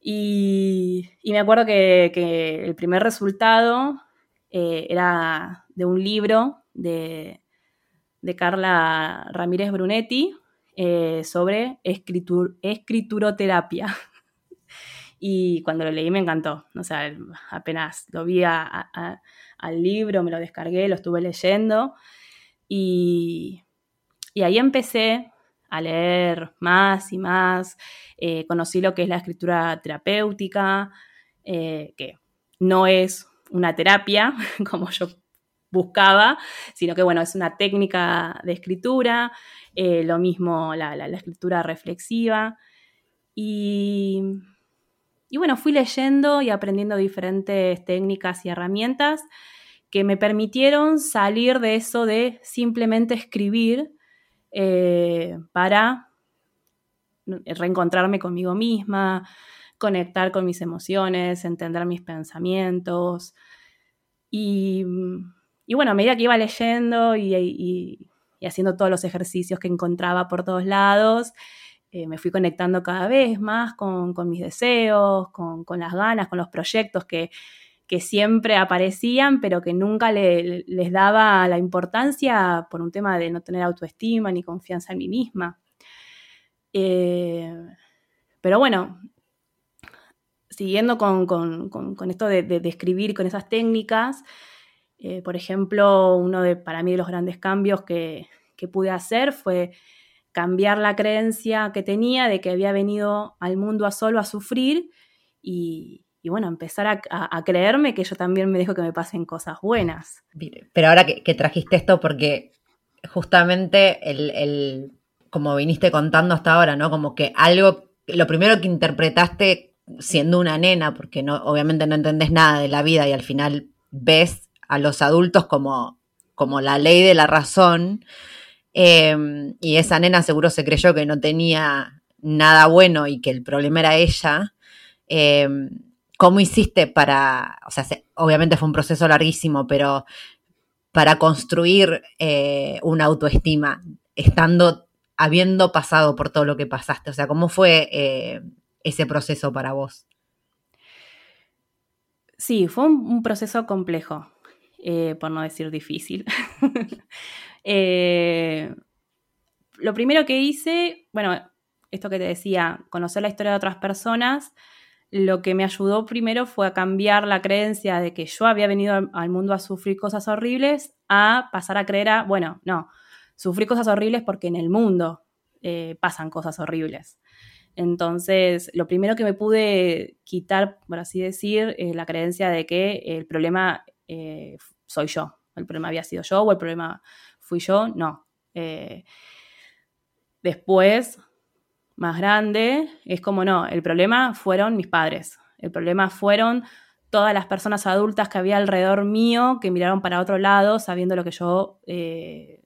Y, me acuerdo que, el primer resultado eh, era de un libro de, Carla Ramírez Brunetti sobre escritur, escrituroterapia. Y cuando lo leí me encantó. O sea, apenas lo vi al libro, me lo descargué, lo estuve leyendo. Y, y ahí empecé a leer más y más. Eh, conocí lo que es la escritura terapéutica, eh, que no es una terapia como yo buscaba, sino que bueno, es una técnica de escritura, eh, lo mismo la, escritura reflexiva. Y, y, bueno, fui leyendo y aprendiendo diferentes técnicas y herramientas que me permitieron salir de eso de simplemente escribir eh, para reencontrarme conmigo misma, conectar con mis emociones, entender mis pensamientos. Y, bueno, a medida que iba leyendo y, haciendo todos los ejercicios que encontraba por todos lados, eh, me fui conectando cada vez más con, mis deseos, con, las ganas, con los proyectos que, que siempre aparecían, pero que nunca les daba la importancia por un tema de no tener autoestima ni confianza en mí misma. Eh, pero bueno, siguiendo con, esto de, escribir con esas técnicas, eh, por ejemplo, uno de, para mí de los grandes cambios que, que pude hacer fue cambiar la creencia que tenía de que había venido al mundo a solo a sufrir y, bueno, empezar a, creerme que yo también me dejo que me pasen cosas buenas. Pero ahora que, trajiste esto, porque justamente el, como viniste contando hasta ahora, ¿no? Como que algo, lo primero que interpretaste siendo una nena, porque no, obviamente no entendés nada de la vida y al final ves a los adultos como, como la ley de la razón, em, y esa nena seguro se creyó que no tenía nada bueno y que el problema era ella. Eh, ¿Cómo hiciste para, o sea, obviamente fue un proceso larguísimo, pero para construir eh, una autoestima, estando, habiendo pasado por todo lo que pasaste? O sea, ¿cómo fue eh, ese proceso para vos? Sí, fue un, proceso complejo, eh, por no decir difícil. lo primero que hice, bueno, esto que te decía, conocer la historia de otras personas, lo que me ayudó primero fue a cambiar la creencia de que yo había venido al mundo a sufrir cosas horribles a pasar a creer a, bueno, no, sufrí cosas horribles porque en el mundo eh, pasan cosas horribles. Entonces, lo primero que me pude quitar, por así decir, es la creencia de que el problema eh, soy yo, el problema había sido yo o el problema fui yo, no. Eh, después más grande, es como no, el problema fueron mis padres, el problema fueron todas las personas adultas que había alrededor mío que miraron para otro lado sabiendo lo que yo eh.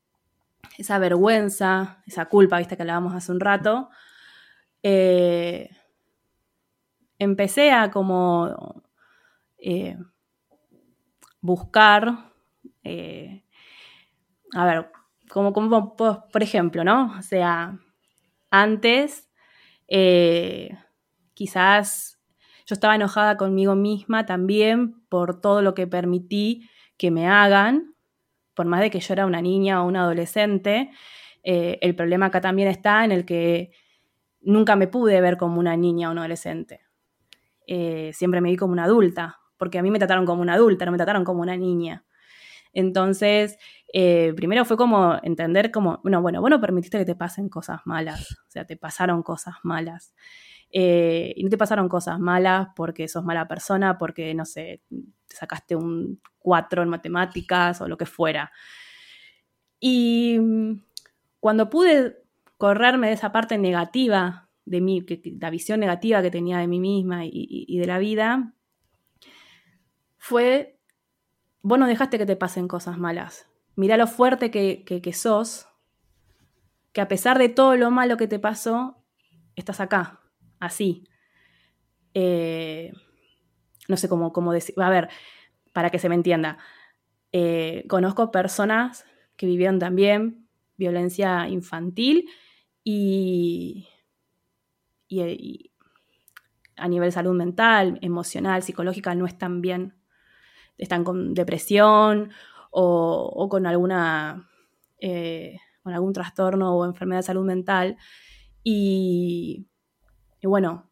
esa vergüenza, esa culpa, viste que hablábamos hace un rato, eh, empecé a como eh, buscar, eh, a ver, como, como, por ejemplo, ¿no? O sea, antes quizás yo estaba enojada conmigo misma también por todo lo que permití que me hagan, por más de que yo era una niña o un adolescente, el problema acá también está en el que nunca me pude ver como una niña o un adolescente. Eh, siempre me vi como una adulta, porque a mí me trataron como una adulta, no me trataron como una niña. Entonces, eh, primero fue como entender como, bueno, bueno, bueno, permitiste que te pasen cosas malas, o sea, te pasaron cosas malas. Eh, y no te pasaron cosas malas porque sos mala persona, porque, no sé, te sacaste un 4 en matemáticas o lo que fuera. Y mm, cuando pude correrme de esa parte negativa de mí, que, la visión negativa que tenía de mí misma y, de la vida, fue, vos no dejaste que te pasen cosas malas. Mirá lo fuerte que, sos, que a pesar de todo lo malo que te pasó, estás acá, así. Eh, no sé cómo, cómo decir, a ver, para que se me entienda. Eh, conozco personas que vivieron también violencia infantil y, a nivel salud mental, emocional, psicológica, no están bien. Están con depresión o, con alguna eh, con algún trastorno o enfermedad de salud mental. Y, bueno,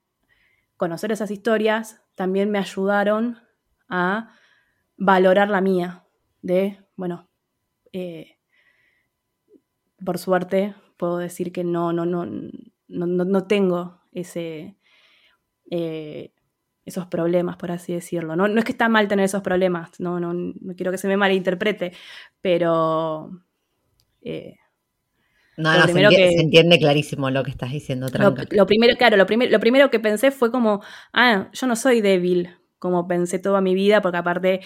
conocer esas historias también me ayudaron a valorar la mía, de, bueno, eh, por suerte puedo decir que no, no, no, no, no tengo ese, eh, esos problemas, por así decirlo. No, no es que está mal tener esos problemas, no, no, no quiero que se me malinterprete, pero... Eh, no, no, se, entiende, se, entiende, clarísimo lo que estás diciendo, Tranca. Lo, primero, claro, lo, lo primero que pensé fue como, ah, yo no soy débil, como pensé toda mi vida, porque aparte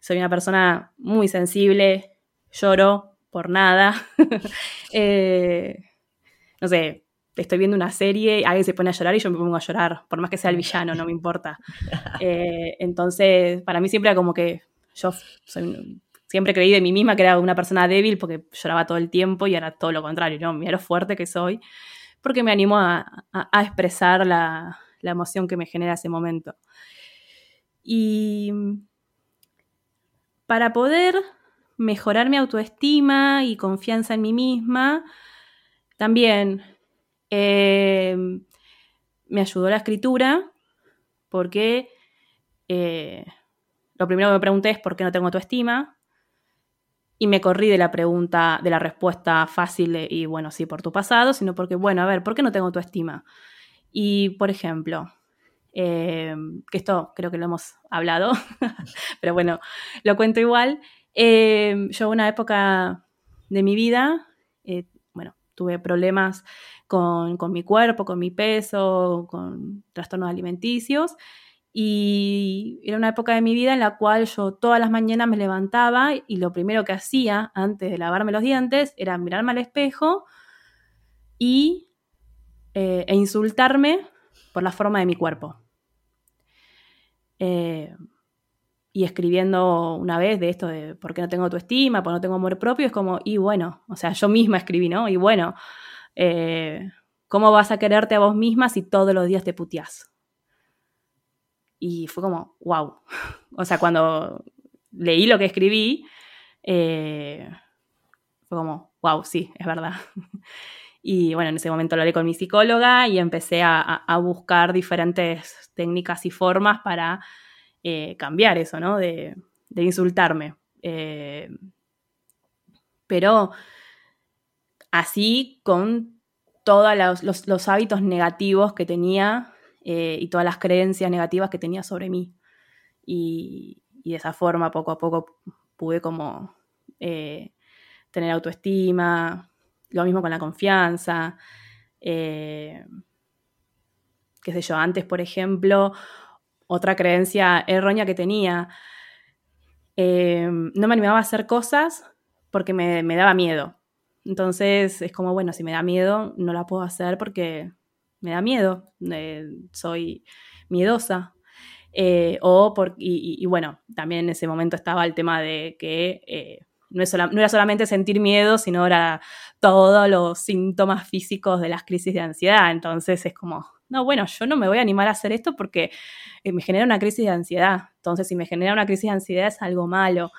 soy una persona muy sensible, lloro, por nada. Eh, no sé, estoy viendo una serie, alguien se pone a llorar y yo me pongo a llorar, por más que sea el villano, no me importa. Eh, entonces, para mí siempre era como que yo siempre creí de mí misma que era una persona débil porque lloraba todo el tiempo y era todo lo contrario, ¿no? Mira lo fuerte que soy, porque me animo a, expresar la, la emoción que me genera ese momento. Y para poder mejorar mi autoestima y confianza en mí misma. También eh, me ayudó la escritura porque eh, lo primero que me pregunté es por qué no tengo autoestima y me corrí de la pregunta, de la respuesta fácil y bueno, sí, por tu pasado, sino porque, bueno, a ver, ¿por qué no tengo autoestima? Y, por ejemplo, eh, que esto creo que lo hemos hablado, pero bueno, lo cuento igual. Eh, yo una época de mi vida, eh, bueno, tuve problemas con, mi cuerpo, con mi peso, con trastornos alimenticios. Y era una época de mi vida en la cual yo todas las mañanas me levantaba y lo primero que hacía antes de lavarme los dientes era mirarme al espejo y, eh, e insultarme por la forma de mi cuerpo. Eh, y escribiendo una vez de esto de por qué no tengo autoestima, por no tengo amor propio, es como, y bueno, o sea, yo misma escribí, ¿no? Y bueno, eh, ¿cómo vas a quererte a vos misma si todos los días te puteás? Y fue como, wow. O sea, cuando leí lo que escribí, eh, fue como, wow, sí, es verdad. Y bueno, en ese momento lo hablé con mi psicóloga y empecé a buscar diferentes técnicas y formas para eh, cambiar eso, ¿no? De, insultarme. Eh, pero así con todos los, hábitos negativos que tenía eh, y todas las creencias negativas que tenía sobre mí. Y, de esa forma, poco a poco, pude como tener autoestima, lo mismo con la confianza. qué sé yo, antes, por ejemplo, otra creencia errónea que tenía, eh, no me animaba a hacer cosas porque me, daba miedo. Entonces es como, bueno, si me da miedo, no la puedo hacer porque me da miedo, eh, soy miedosa. Eh, o por, y, bueno, también en ese momento estaba el tema de que no, no, era solamente sentir miedo, sino era todos los síntomas físicos de las crisis de ansiedad. Entonces es como, no, bueno, yo no me voy a animar a hacer esto porque eh, me genera una crisis de ansiedad. Entonces, si me genera una crisis de ansiedad es algo malo.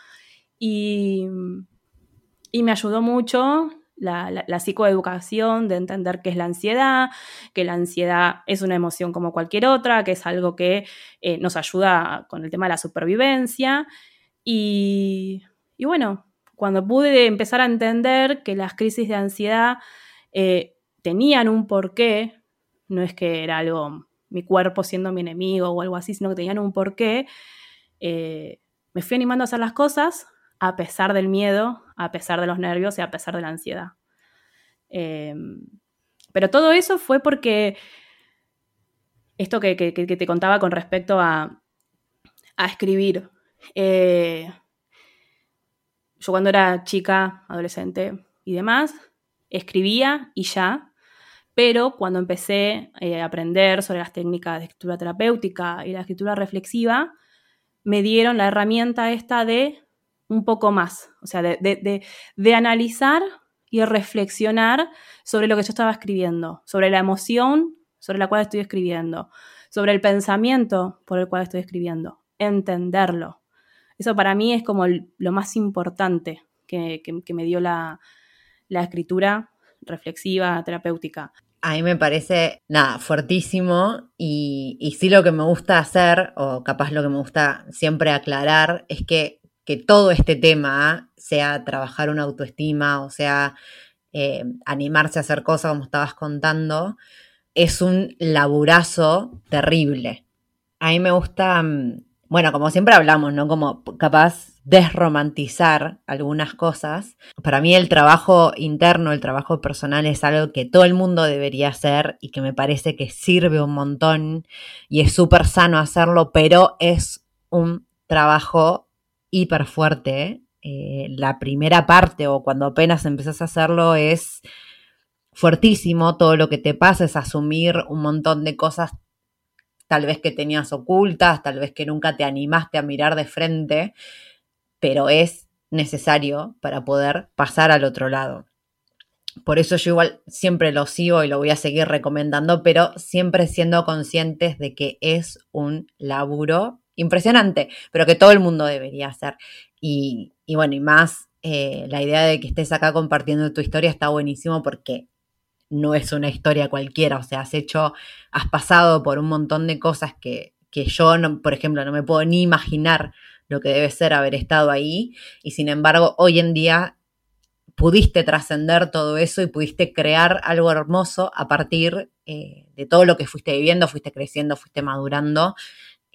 Y, me ayudó mucho la, psicoeducación de entender qué es la ansiedad, que la ansiedad es una emoción como cualquier otra, que es algo que eh, nos ayuda con el tema de la supervivencia. Y, bueno, cuando pude empezar a entender que las crisis de ansiedad eh, tenían un porqué, no es que era algo, mi cuerpo siendo mi enemigo o algo así, sino que tenían un porqué, eh, me fui animando a hacer las cosas a pesar del miedo, a pesar de los nervios y a pesar de la ansiedad. Em, pero todo eso fue porque esto que, te contaba con respecto a, a escribir. Eh, yo cuando era chica, adolescente y demás, escribía y ya, pero cuando empecé eh, a aprender sobre las técnicas de escritura terapéutica y la escritura reflexiva, me dieron la herramienta esta de un poco más, o sea, de, analizar y reflexionar sobre lo que yo estaba escribiendo, sobre la emoción sobre la cual estoy escribiendo, sobre el pensamiento por el cual estoy escribiendo, entenderlo. Eso para mí es como lo más importante que, me dio la, la escritura reflexiva, terapéutica. A mí me parece, nada, fuertísimo y, y, sí lo que me gusta hacer, o capaz lo que me gusta siempre aclarar, es que, que todo este tema, sea trabajar una autoestima, o sea, eh, animarse a hacer cosas como estabas contando, es un laburazo terrible. A mí me gusta, mm, bueno, como siempre hablamos, ¿no? Como capaz desromantizar algunas cosas. Para mí el trabajo interno, el trabajo personal es algo que todo el mundo debería hacer y que me parece que sirve un montón y es súper sano hacerlo, pero es un trabajo hiper fuerte. Eh, la primera parte o cuando apenas empezás a hacerlo es fuertísimo, todo lo que te pasa es asumir un montón de cosas tal vez que tenías ocultas, tal vez que nunca te animaste a mirar de frente pero es necesario para poder pasar al otro lado. Por eso yo igual siempre lo sigo y lo voy a seguir recomendando, pero siempre siendo conscientes de que es un laburo impresionante, pero que todo el mundo debería hacer. Y, bueno, y más eh, la idea de que estés acá compartiendo tu historia está buenísimo porque no es una historia cualquiera, o sea, has hecho, has pasado por un montón de cosas que, que yo, no, por ejemplo, no me puedo ni imaginar lo que debe ser haber estado ahí y sin embargo hoy en día pudiste trascender todo eso y pudiste crear algo hermoso a partir eh, de todo lo que fuiste viviendo, fuiste creciendo, fuiste madurando.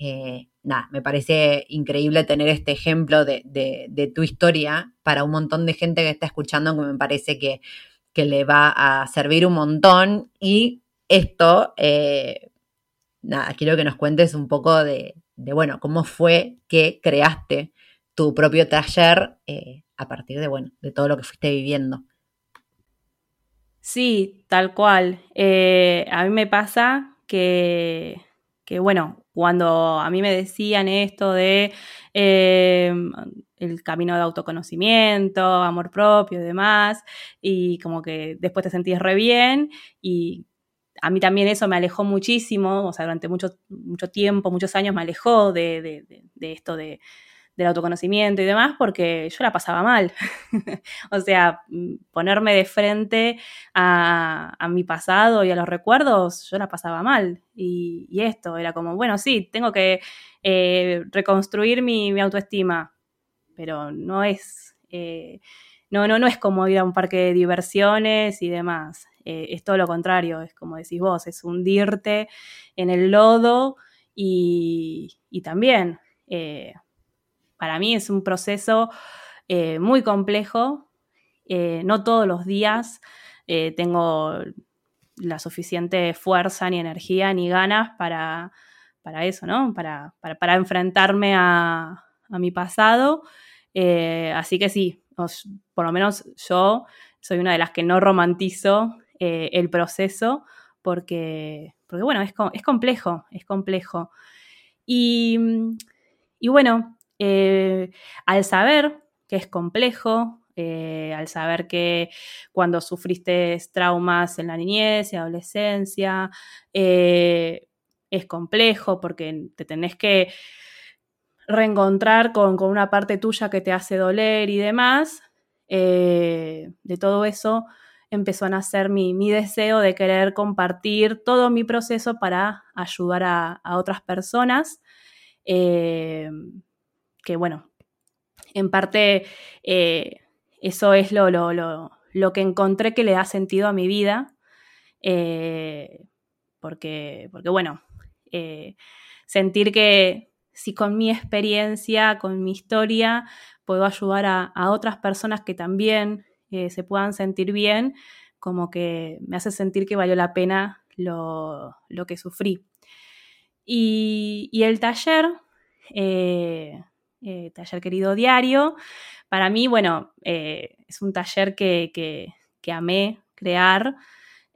Eh, nada, me parece increíble tener este ejemplo de, tu historia para un montón de gente que está escuchando que me parece que, le va a servir un montón y esto, eh, nada, quiero que nos cuentes un poco de, bueno, cómo fue que creaste tu propio taller eh, a partir de, bueno, de todo lo que fuiste viviendo. Sí, tal cual. A mí me pasa que, bueno, cuando a mí me decían esto de eh, el camino de autoconocimiento, amor propio y demás, y como que después te sentís re bien y a mí también eso me alejó muchísimo, o sea, durante mucho, mucho tiempo, muchos años me alejó de, esto de, del autoconocimiento y demás, porque yo la pasaba mal. o sea, mm, ponerme de frente a, mi pasado y a los recuerdos, yo la pasaba mal. Y, esto era como, bueno, sí, tengo que eh, reconstruir mi, autoestima, pero no es... Eh, no, no, no es como ir a un parque de diversiones y demás. Eh, es todo lo contrario, es como decís vos, es hundirte en el lodo y, también para mí es un proceso eh, muy complejo, no todos los días tengo la suficiente fuerza, ni energía, ni ganas para, para eso, ¿no? Para, para, enfrentarme a, mi pasado. Eh, así que sí, por lo menos yo soy una de las que no romantizo eh, el proceso porque, porque bueno, es, es, complejo, es complejo. Y, y bueno, eh, al saber que es complejo, eh, al saber que cuando sufriste traumas en la niñez y adolescencia, es complejo porque te tenés que reencontrar con, con, una parte tuya que te hace doler y demás, de todo eso empezó a nacer mi, deseo de querer compartir todo mi proceso para ayudar a, otras personas. Eh, que bueno, en parte eh, eso es lo, lo, que encontré que le da sentido a mi vida. Eh, porque, porque, bueno, sentir que si con mi experiencia, con mi historia, puedo ayudar a otras personas que también se puedan sentir bien, como que me hace sentir que valió la pena lo, que sufrí. Y, el taller, eh, eh, taller querido diario, para mí, bueno, eh, es un taller que, amé crear,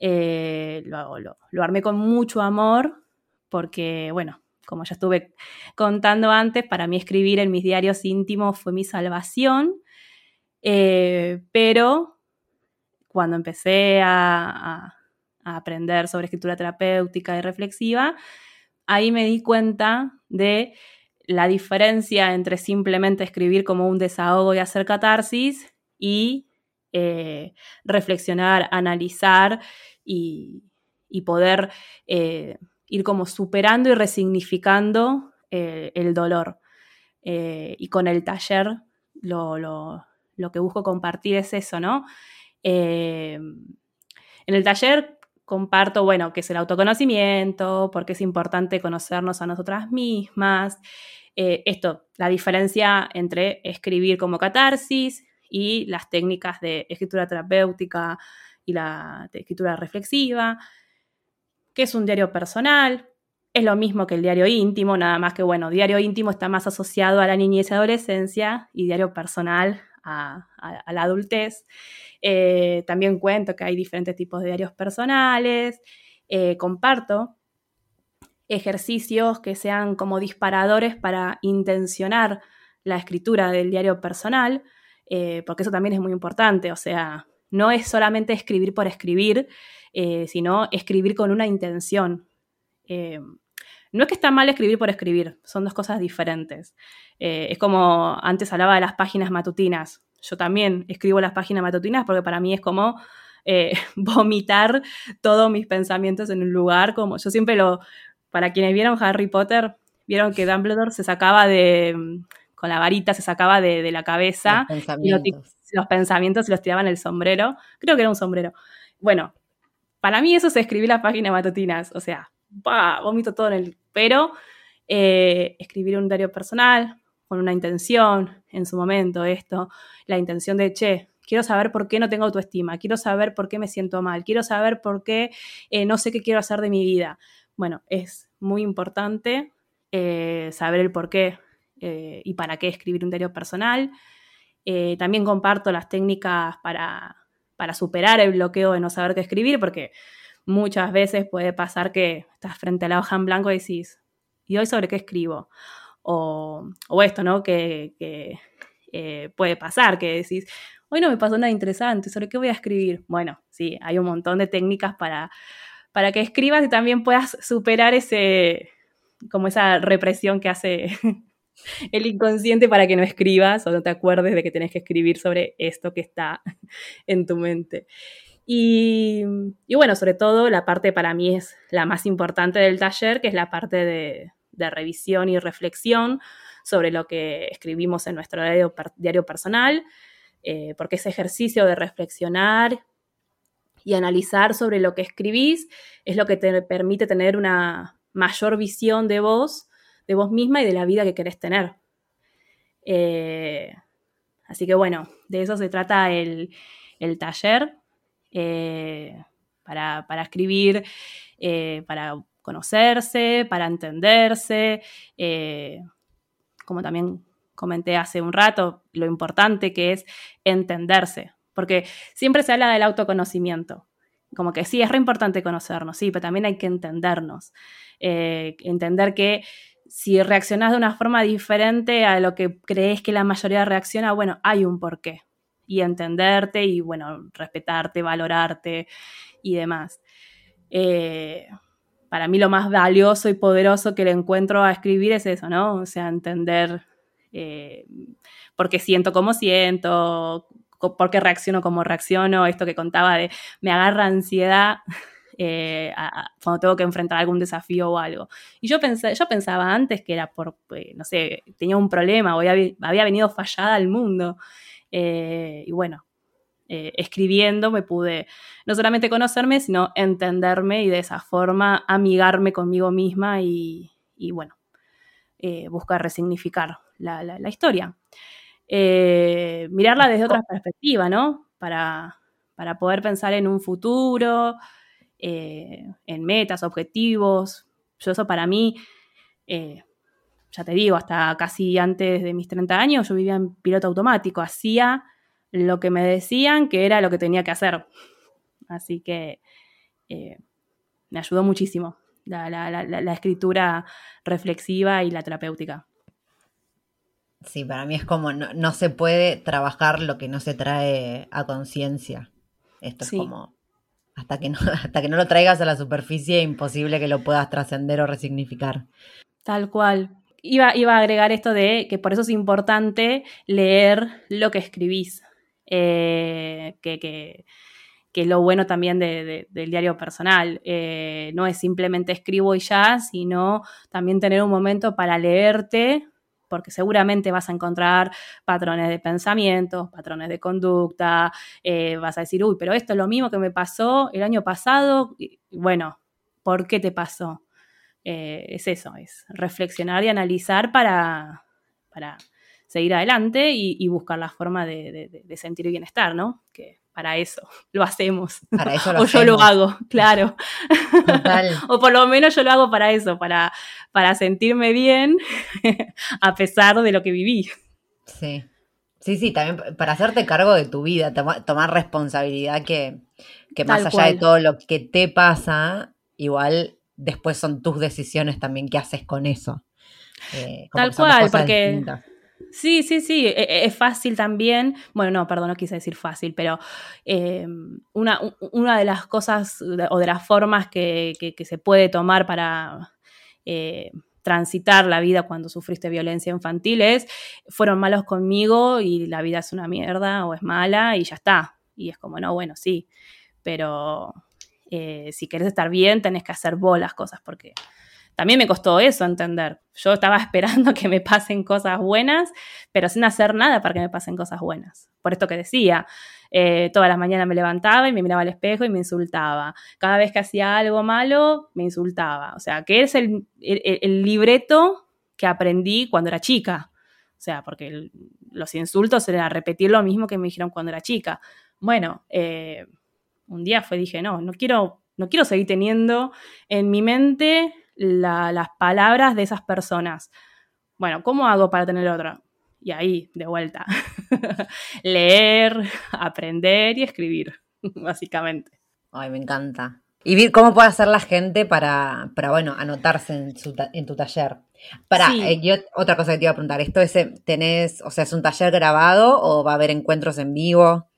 lo, lo, armé con mucho amor, porque, bueno, como ya estuve contando antes, para mí escribir en mis diarios íntimos fue mi salvación. Eh, pero cuando empecé a, aprender sobre escritura terapéutica y reflexiva, ahí me di cuenta de la diferencia entre simplemente escribir como un desahogo y hacer catarsis y eh, reflexionar, analizar y, poder eh, ir como superando y resignificando el dolor. y con el taller lo, lo que busco compartir es eso, ¿no? Eh, en el taller comparto, bueno, qué es el autoconocimiento, por qué es importante conocernos a nosotras mismas. Eh, esto, la diferencia entre escribir como catarsis y las técnicas de escritura terapéutica y la escritura reflexiva, qué es un diario personal, es lo mismo que el diario íntimo, nada más que, bueno, diario íntimo está más asociado a la niñez y adolescencia y diario personal a, la adultez. Eh, también cuento que hay diferentes tipos de diarios personales. Eh, comparto ejercicios que sean como disparadores para intencionar la escritura del diario personal, eh, porque eso también es muy importante. O sea, no es solamente escribir por escribir, sino escribir con una intención. No es que está mal escribir por escribir, son dos cosas diferentes. Eh, es como antes hablaba de las páginas matutinas. Yo también escribo las páginas matutinas porque para mí es como eh, vomitar todos mis pensamientos en un lugar. Como yo siempre lo. Para quienes vieron Harry Potter, vieron que Dumbledore se sacaba de. con la varita se sacaba de, la cabeza. Los pensamientos. Y los, pensamientos se los tiraba en el sombrero. Creo que era un sombrero. Bueno, para mí eso es escribir las páginas matutinas. O sea, vomito todo en el pero eh, escribir un diario personal con una intención en su momento, esto, la intención de, che, quiero saber por qué no tengo autoestima, quiero saber por qué me siento mal, quiero saber por qué eh, no sé qué quiero hacer de mi vida. Bueno, es muy importante eh, saber el por qué y para qué escribir un diario personal. también comparto las técnicas para, para superar el bloqueo de no saber qué escribir, porque muchas veces puede pasar que estás frente a la hoja en blanco y decís, ¿y hoy sobre qué escribo? O, esto, ¿no? Que, eh, puede pasar, que decís, hoy no me pasó nada interesante, ¿sobre qué voy a escribir? Bueno, sí, hay un montón de técnicas para, para que escribas y también puedas superar ese, como esa represión que hace el inconsciente para que no escribas o no te acuerdes de que tenés que escribir sobre esto que está en tu mente. Y, bueno, sobre todo la parte para mí es la más importante del taller, que es la parte de, revisión y reflexión sobre lo que escribimos en nuestro diario, personal, eh, porque ese ejercicio de reflexionar y analizar sobre lo que escribís es lo que te permite tener una mayor visión de vos, de vos misma y de la vida que querés tener. Eh, así que bueno, de eso se trata el, el taller. Eh, para, escribir, eh, para conocerse, para entenderse, eh, como también comenté hace un rato, lo importante que es entenderse, porque siempre se habla del autoconocimiento, como que sí, es re importante conocernos, sí, pero también hay que entendernos, entender que si reaccionas de una forma diferente a lo que crees que la mayoría reacciona, bueno, hay un porqué. Y entenderte y, bueno, respetarte, valorarte y demás. Eh, para mí lo más valioso y poderoso que le encuentro a escribir es eso, ¿no? O sea, entender eh, por qué siento como siento, por qué reacciono como reacciono, esto que contaba de me agarra ansiedad eh, cuando tengo que enfrentar algún desafío o algo. Y yo, pensé, yo pensaba antes que era por, eh, no sé, tenía un problema o había, venido fallada al mundo. Eh, y bueno, escribiendo me pude no solamente conocerme, sino entenderme y de esa forma amigarme conmigo misma y, bueno, buscar resignificar la, la historia. mirarla desde otra perspectiva, ¿no? Para, para poder pensar en un futuro, eh, en metas, objetivos. Yo eso para mí, eh, ya te digo, hasta casi antes de mis 30 años yo vivía en piloto automático, hacía lo que me decían que era lo que tenía que hacer. Así que eh, me ayudó muchísimo la, escritura reflexiva y la terapéutica. Sí, para mí es como no, se puede trabajar lo que no se trae a conciencia. Esto es como hasta que, no, hasta que no lo traigas a la superficie, imposible que lo puedas trascender o resignificar. Tal cual. Iba, iba, a agregar esto de que por eso es importante leer lo que escribís. Eh, que, que, lo bueno también del diario personal. Eh, no es simplemente escribo y ya, sino también tener un momento para leerte porque seguramente vas a encontrar patrones de pensamiento, patrones de conducta, eh, vas a decir, uy, pero esto es lo mismo que me pasó el año pasado. Bueno, ¿por qué te pasó? Eh, es eso, es reflexionar y analizar para, para seguir adelante y, buscar la forma de, de, sentir bienestar, ¿no? Que para eso lo hacemos. Para eso o yo lo hago, claro. o por lo menos yo lo hago para eso, para, para sentirme bien a pesar de lo que viví. Sí. Sí, sí, también para hacerte cargo de tu vida, tomar responsabilidad que, más allá de todo lo que te pasa, igual después son tus decisiones también qué haces con eso. Eh, Tal cual, porque... Sí, sí, sí, e, e, es fácil también, bueno, no, perdón, no quise decir fácil, pero eh, una, de las cosas o de las formas que, se puede tomar para eh, transitar la vida cuando sufriste violencia infantil es, fueron malos conmigo y la vida es una mierda o es mala y ya está. Y es como, no, bueno, sí, pero eh, si querés estar bien tenés que hacer vos las cosas porque también me costó eso entender. Yo estaba esperando que me pasen cosas buenas, pero sin hacer nada para que me pasen cosas buenas. Por esto que decía, eh, todas las mañanas me levantaba y me miraba al espejo y me insultaba. Cada vez que hacía algo malo, me insultaba. O sea, que es el, libreto que aprendí cuando era chica. O sea, porque los insultos era repetir lo mismo que me dijeron cuando era chica. Bueno, eh, un día fue, dije, no, no quiero, no quiero seguir teniendo en mi mente las palabras de esas personas. Bueno, ¿cómo hago para tener otra? Y ahí, de vuelta, leer, aprender y escribir, básicamente. Ay, me encanta. Y cómo puede hacer la gente para, para bueno, anotarse en, en tu taller. Para, eh, yo otra cosa que te iba a preguntar, ¿esto es, tenés, o sea, es un taller grabado o va a haber encuentros en vivo?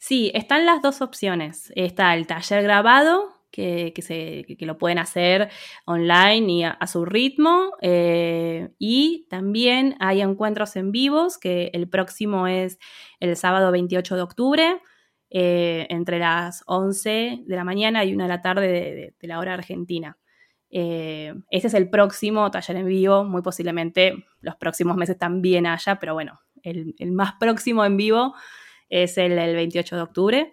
Sí, están las dos opciones. Está el taller grabado, que, se, lo pueden hacer online y a, su ritmo. Eh, y también hay encuentros en vivos, que el próximo es el sábado 28 de octubre, eh, entre las 11 de la mañana y 1 de la tarde de, la hora argentina. Eh, ese es el próximo taller en vivo, muy posiblemente los próximos meses también haya, pero bueno, el, más próximo en vivo es el, 28 de octubre.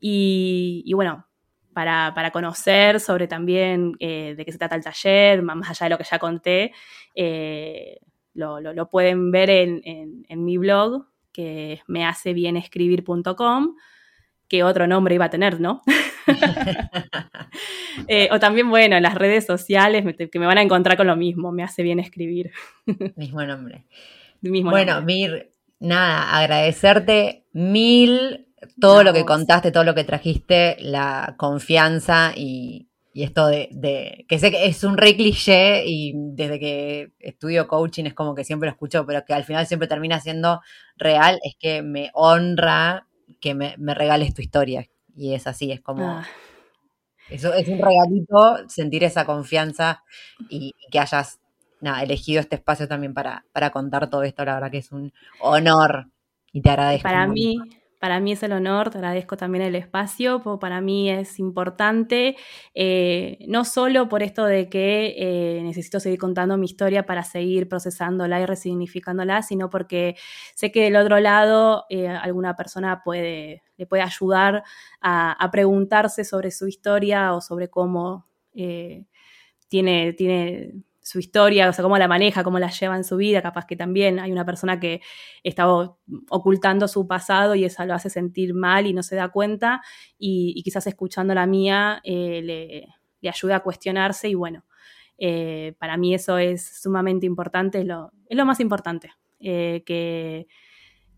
Y, y, bueno, para, conocer sobre también eh, de qué se trata el taller, más allá de lo que ya conté, eh, lo, pueden ver en, mi blog, que es mehacebienescribir.com, que otro nombre iba a tener, ¿no? Eh, o también, bueno, en las redes sociales, que me van a encontrar con lo mismo, me hace bien escribir. Mismo nombre. bueno, Mir, nada, agradecerte mil todo lo que contaste, todo lo que trajiste, la confianza y, esto de, que sé que es un re cliché y desde que estudio coaching es como que siempre lo escucho, pero que al final siempre termina siendo real, es que me honra que me, regales tu historia. Y es así, es como... Ah. Eso es un regalito sentir esa confianza y, que hayas elegido este espacio también para, para contar todo esto. La verdad que es un honor y te agradezco. Para mí, para mí es el honor, te agradezco también el espacio, para mí es importante, eh, no solo por esto de que eh, necesito seguir contando mi historia para seguir procesándola y resignificándola, sino porque sé que del otro lado eh, alguna persona puede, le puede ayudar a, preguntarse sobre su historia o sobre cómo tiene, tiene su historia, o sea, cómo la maneja, cómo la lleva en su vida, capaz que también hay una persona que está ocultando su pasado y eso lo hace sentir mal y no se da cuenta, y, quizás escuchando la mía eh, le, ayuda a cuestionarse y bueno, eh, para mí eso es sumamente importante, es lo, más importante, eh, que,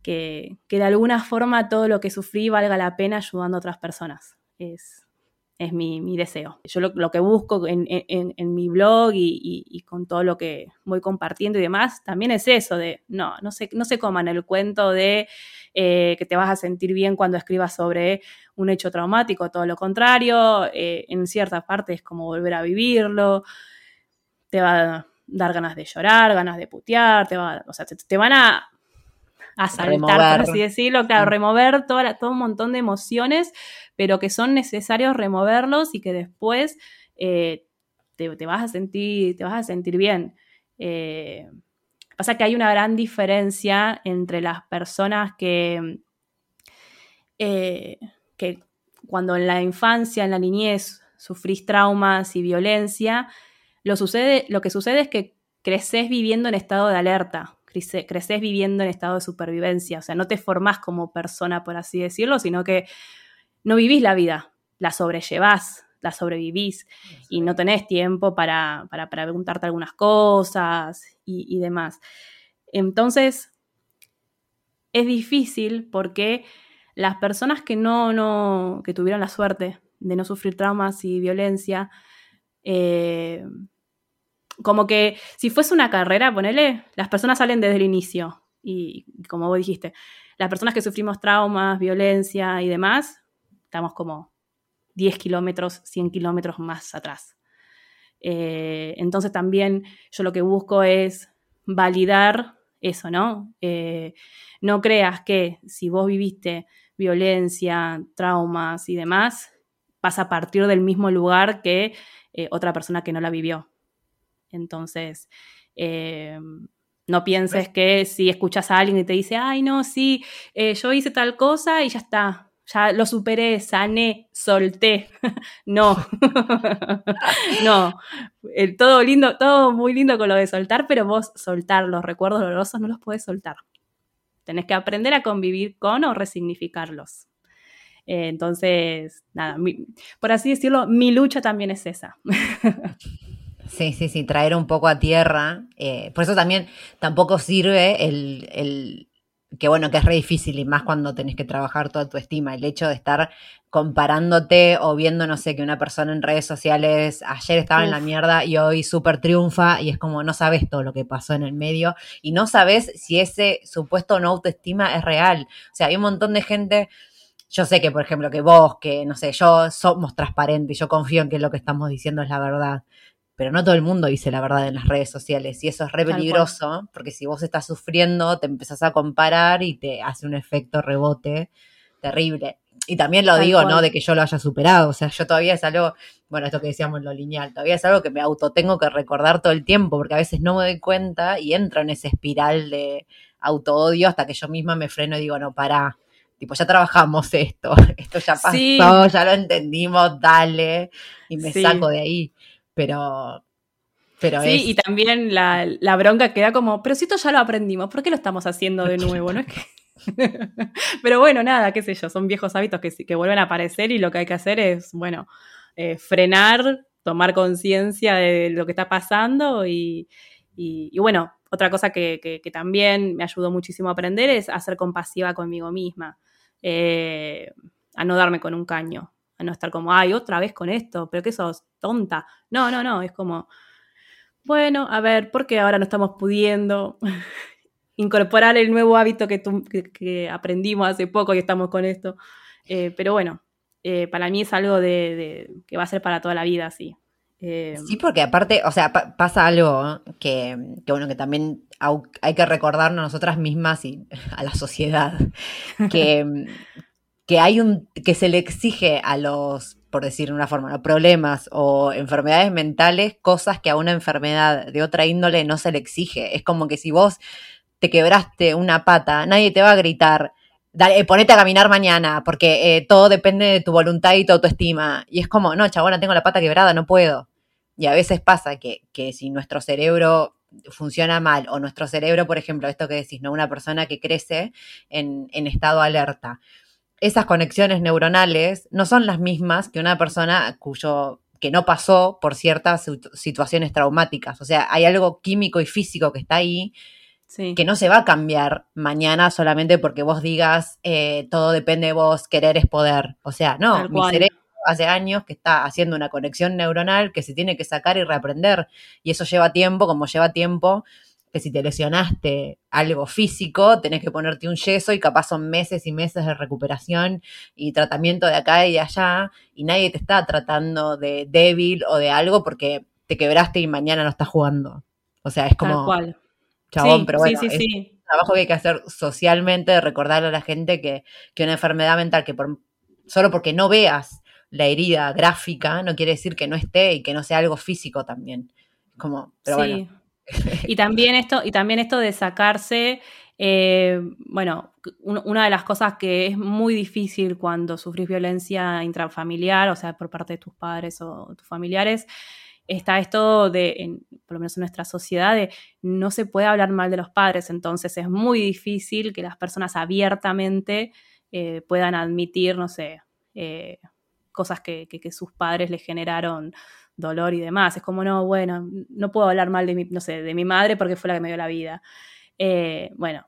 de alguna forma todo lo que sufrí valga la pena ayudando a otras personas. Es mi, deseo. Yo lo, que busco en, mi blog y, con todo lo que voy compartiendo y demás, también es eso de, no, no se, no se coman el cuento de eh, que te vas a sentir bien cuando escribas sobre un hecho traumático, todo lo contrario, eh, en cierta parte es como volver a vivirlo, te va a dar ganas de llorar, ganas de putear, te, va, o sea, te van a a saltar, por así decirlo, claro, mm. remover toda todo un montón de emociones, pero que son necesarios removerlos y que después eh, te, vas a sentir, te vas a sentir bien. Eh, pasa que hay una gran diferencia entre las personas que, eh, que cuando en la infancia, en la niñez, sufrís traumas y violencia, lo, sucede, lo que sucede es que creces viviendo en estado de alerta creces viviendo en estado de supervivencia, o sea, no te formás como persona, por así decirlo, sino que no vivís la vida, la sobrellevás, la sobrevivís y no tenés tiempo para, preguntarte algunas cosas y, demás. Entonces, es difícil porque las personas que no, no, que tuvieron la suerte de no sufrir traumas y violencia, eh, como que si fuese una carrera, ponele, las personas salen desde el inicio. Y como vos dijiste, las personas que sufrimos traumas, violencia y demás, estamos como 10 kilómetros, 100 kilómetros más atrás. Eh, entonces también yo lo que busco es validar eso, ¿no? Eh, no creas que si vos viviste violencia, traumas y demás, vas a partir del mismo lugar que eh, otra persona que no la vivió. Entonces, eh, no pienses que si escuchas a alguien y te dice, ay, no, sí, eh, yo hice tal cosa y ya está, ya lo superé, sané, solté. no, no, todo lindo, todo muy lindo con lo de soltar, pero vos soltar los recuerdos dolorosos no los puedes soltar. Tenés que aprender a convivir con o resignificarlos. Eh, entonces, nada, por así decirlo, mi lucha también es esa. Sí, sí, sí, traer un poco a tierra. Eh, por eso también tampoco sirve el, el, que bueno, que es re difícil y más cuando tenés que trabajar toda tu estima. El hecho de estar comparándote o viendo, no sé, que una persona en redes sociales ayer estaba en la mierda y hoy súper triunfa y es como no sabes todo lo que pasó en el medio y no sabes si ese supuesto no autoestima es real. O sea, hay un montón de gente yo sé que, por ejemplo, que vos, que no sé, yo somos transparentes, yo confío en que lo que estamos diciendo es la verdad pero no todo el mundo dice la verdad en las redes sociales y eso es re peligroso porque si vos estás sufriendo te empezás a comparar y te hace un efecto rebote terrible. Y también lo digo, ¿no? De que yo lo haya superado, o sea, yo todavía es algo, bueno, esto que decíamos en lo lineal, todavía es algo que me auto tengo que recordar todo el tiempo porque a veces no me doy cuenta y entro en esa espiral de auto-odio hasta que yo misma me freno y digo, no, pará, tipo, ya trabajamos esto, esto ya pasó, ya lo entendimos, dale, y me saco de ahí pero... Pero sí, y también la, bronca queda como, pero si esto ya lo aprendimos, ¿por qué lo estamos haciendo de nuevo? ¿No es que Pero bueno, nada, qué sé yo, son viejos hábitos que, que vuelven a aparecer y lo que hay que hacer es, bueno, eh, frenar, tomar conciencia de lo que está pasando y, bueno, otra cosa que, también me ayudó muchísimo a aprender es a ser compasiva conmigo misma, eh, a no darme con un caño, a no estar como, ay, otra vez con esto, pero que sos tonta. No, no, no, es como, bueno, a ver, ¿por qué ahora no estamos pudiendo incorporar el nuevo hábito que, que, aprendimos hace poco y estamos con esto? Eh, pero bueno, eh, para mí es algo de, que va a ser para toda la vida, sí. Eh, sí, porque aparte, o sea, pasa algo que, que, bueno, que también hay que recordarnos nosotras mismas y a la sociedad, que, que hay un, que se le exige a los, por decir de una forma, problemas o enfermedades mentales, cosas que a una enfermedad de otra índole no se le exige. Es como que si vos te quebraste una pata, nadie te va a gritar, dale, ponete a caminar mañana, porque eh, todo depende de tu voluntad y tu autoestima. Y es como, no, chabona, tengo la pata quebrada, no puedo. Y a veces pasa que, que si nuestro cerebro funciona mal, o nuestro cerebro, por ejemplo, esto que decís, ¿no? Una persona que crece en, en estado alerta esas conexiones neuronales no son las mismas que una persona cuyo que no pasó por ciertas situaciones traumáticas. O sea, hay algo químico y físico que está ahí que no se va a cambiar mañana solamente porque vos digas eh, todo depende de vos, querer es poder. O sea, no, mi cerebro hace años que está haciendo una conexión neuronal que se tiene que sacar y reaprender. Y eso lleva tiempo, como lleva tiempo que si te lesionaste algo físico, tenés que ponerte un yeso y capaz son meses y meses de recuperación y tratamiento de acá y de allá y nadie te está tratando de débil o de algo porque te quebraste y mañana no estás jugando. O sea, es como... cual. Chabón, pero bueno, es un trabajo que hay que hacer socialmente, de recordarle a la gente que, una enfermedad mental que por, solo porque no veas la herida gráfica no quiere decir que no esté y que no sea algo físico también. Como, pero bueno y también esto, y también esto de sacarse, eh, bueno, una de las cosas que es muy difícil cuando sufrís violencia intrafamiliar, o sea, por parte de tus padres o tus familiares, está esto de, por lo menos en nuestra sociedad, de no se puede hablar mal de los padres, entonces es muy difícil que las personas abiertamente eh, puedan admitir, no sé, eh, cosas que, que, sus padres les generaron dolor y demás. Es como, no, bueno, no puedo hablar mal de mi, no sé, de mi madre porque fue la que me dio la vida. Eh, bueno,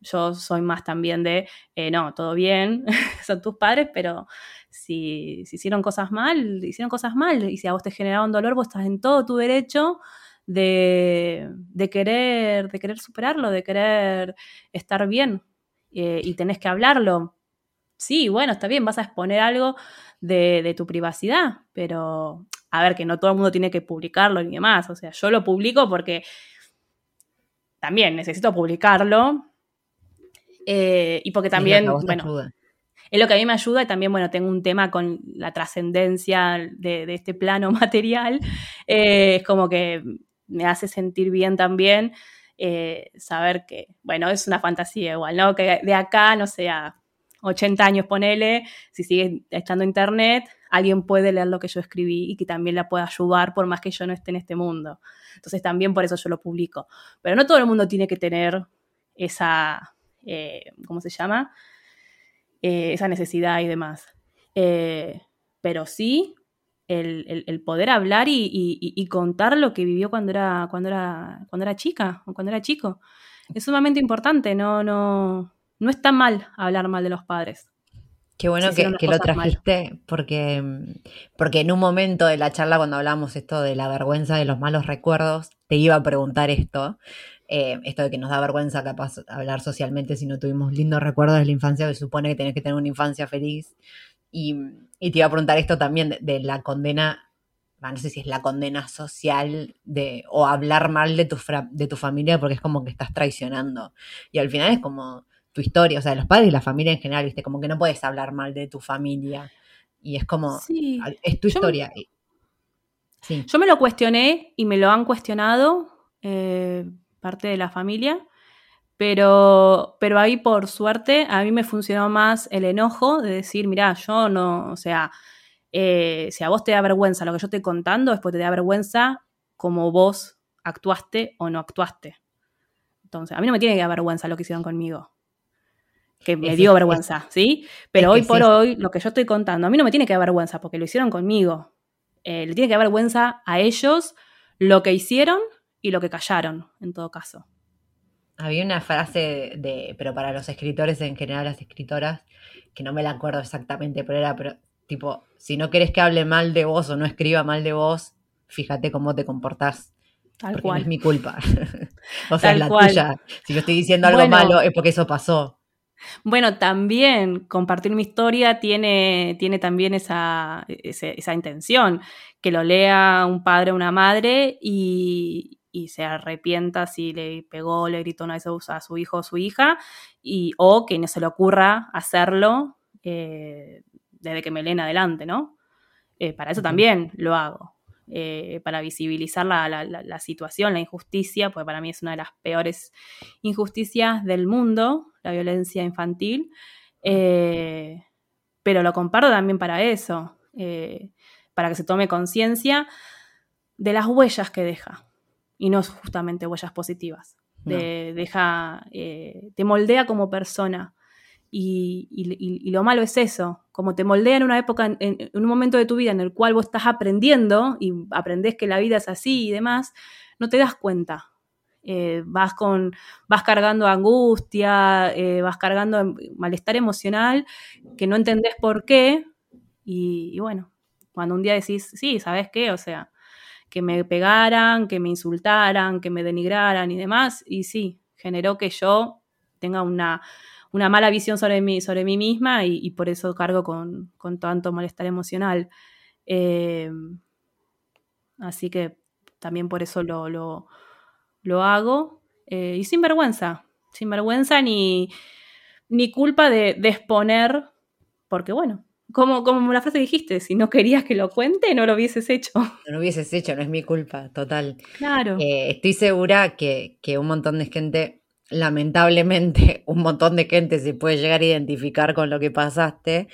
yo soy más también de, eh, no, todo bien, son tus padres, pero si, hicieron cosas mal, hicieron cosas mal, y si a vos te generaron dolor, vos estás en todo tu derecho de, querer, de querer superarlo, de querer estar bien, eh, y tenés que hablarlo. Sí, bueno, está bien, vas a exponer algo de, de tu privacidad, pero a ver, que no todo el mundo tiene que publicarlo ni demás. O sea, yo lo publico porque también necesito publicarlo. Eh, y porque también, bueno, es lo que a mí me ayuda y también, bueno, tengo un tema con la trascendencia de, este plano material. Eh, es como que me hace sentir bien también eh, saber que, bueno, es una fantasía igual, ¿no? Que de acá, no sé, a 80 años ponele, si sigue estando internet, alguien puede leer lo que yo escribí y que también la pueda ayudar por más que yo no esté en este mundo. Entonces también por eso yo lo publico. Pero no todo el mundo tiene que tener esa, eh, ¿cómo se llama? Eh, esa necesidad y demás. Eh, pero sí el, poder hablar y, contar lo que vivió cuando era, cuando era, cuando era chica o cuando era chico. Es sumamente importante, no, no, no está mal hablar mal de los padres. Qué bueno que, lo trajiste, porque, porque en un momento de la charla, cuando hablamos esto de la vergüenza de los malos recuerdos, te iba a preguntar esto. Eh, esto de que nos da vergüenza capaz hablar socialmente si no tuvimos lindos recuerdos de la infancia, que supone que tenés que tener una infancia feliz. Y, te iba a preguntar esto también de, la condena, no sé si es la condena social de, o hablar mal de tu, de tu familia porque es como que estás traicionando. Y al final es como, tu historia, o sea, de los padres y la familia en general, ¿viste? Como que no puedes hablar mal de tu familia. Y es como, es tu historia. Yo me lo cuestioné y me lo han cuestionado eh, parte de la familia, pero, pero ahí por suerte a mí me funcionó más el enojo de decir, mira, yo no, o sea, eh, si a vos te da vergüenza lo que yo estoy contando, después te da vergüenza como vos actuaste o no actuaste. Entonces, a mí no me tiene que dar vergüenza lo que hicieron conmigo. Que me dio vergüenza, ¿sí? Pero hoy por hoy, lo que yo estoy contando, a mí no me tiene que dar vergüenza porque lo hicieron conmigo. Eh, le tiene que dar vergüenza a ellos lo que hicieron y lo que callaron, en todo caso. Había una frase de, pero para los escritores en general, las escritoras, que no me la acuerdo exactamente, pero era, pero, tipo, si no querés que hable mal de vos o no escriba mal de vos, fíjate cómo te comportás. Tal porque cual. no es mi culpa. o sea, Tal es la cual. tuya. Si yo estoy diciendo algo Bueno. malo es porque eso pasó. Bueno, también compartir mi historia tiene, tiene también esa, ese- esa intención, que lo lea un padre o una madre y, y se arrepienta si le pegó, le gritó una vez a su hijo o su hija, y, o que no se le ocurra hacerlo eh, desde que me leen adelante, ¿no? Eh, para eso también lo hago, eh, para visibilizar la, la- la- la situación, la injusticia, porque para mí es una de las peores injusticias del mundo, la violencia infantil, eh, pero lo comparto también para eso, eh, para que se tome conciencia de las huellas que deja, y no justamente huellas positivas. De- deja, te moldea como persona. Y, lo malo es eso, como te moldea en una época, en, en un momento de tu vida en el cual vos estás aprendiendo y aprendés que la vida es así y demás, no te das cuenta. Eh, vas con, vas cargando angustia, eh, vas cargando em- malestar emocional que no entendés por qué. Y, y bueno, cuando un día decís, sí, ¿sabes qué? O sea, que me pegaran, que me insultaran, que me denigraran y demás, y sí, generó que yo tenga una, una mala visión sobre mí, sobre mí misma y, y por eso cargo con, con tanto malestar emocional. Eh, así que también por eso lo, lo, lo hago. eh, y sin vergüenza, sin vergüenza ni, ni culpa de, de exponer, porque bueno, como, como la frase dijiste, si no querías que lo cuente, no lo hubieses hecho. No lo hubieses hecho, no es mi culpa, total. Claro. Eh, estoy segura que, que un montón de gente, lamentablemente, un montón de gente se puede llegar a identificar con lo que pasaste.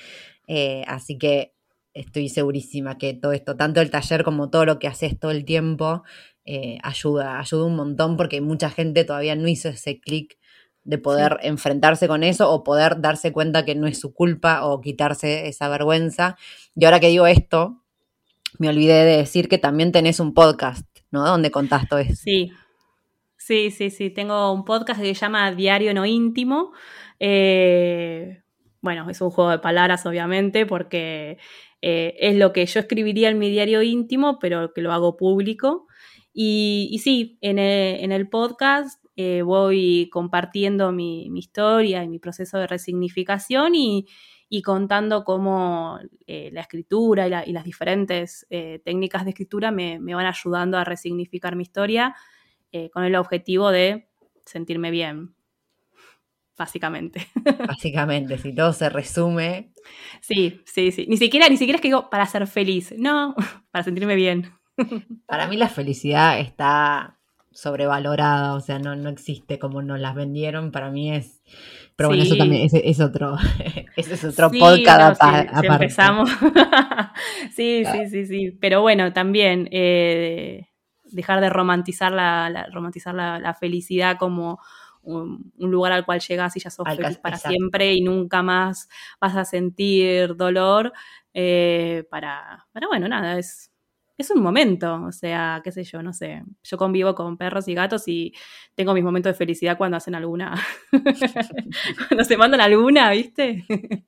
eh, así que estoy segurísima que todo esto, tanto el taller como todo lo que haces todo el tiempo, eh, ayuda, ayuda un montón porque mucha gente todavía no hizo ese clic de poder enfrentarse con eso o poder darse cuenta que no es su culpa o quitarse esa vergüenza. Y ahora que digo esto, me olvidé de decir que también tenés un podcast, ¿no? Donde contás todo eso. Sí, sí, sí, sí. Tengo un podcast que se llama Diario No Íntimo. Eh, bueno, es un juego de palabras, obviamente, porque eh, es lo que yo escribiría en mi diario íntimo, pero que lo hago público. Y, sí, en el, podcast eh, voy compartiendo mi, historia y mi proceso de resignificación y, contando cómo la escritura y, la- las diferentes técnicas de escritura me van ayudando a resignificar mi historia eh, con el objetivo de sentirme bien, básicamente. Básicamente, si todo se resume, sí, sí, sí. Ni siquiera, ni siquiera es que digo para ser feliz, no, para sentirme bien. para mí la felicidad está sobrevalorada, o sea, no, no existe como nos las vendieron, para mí es... Pero bueno, eso también es, es otro, ese es otro Sí, podcast no, sí, aparte. empezamos. sí, sí, sí, sí. Pero bueno, también eh, dejar de romantizar la, la- romantizar la, la felicidad como un, un lugar al cual llegas y ya sos Al feliz para exacto. siempre y nunca más vas a sentir dolor. eh, para, para, bueno, nada, es, es un momento, o sea, qué sé yo, no sé. Yo convivo con perros y gatos y tengo mis momentos de felicidad cuando hacen alguna, cuando se mandan alguna, ¿viste?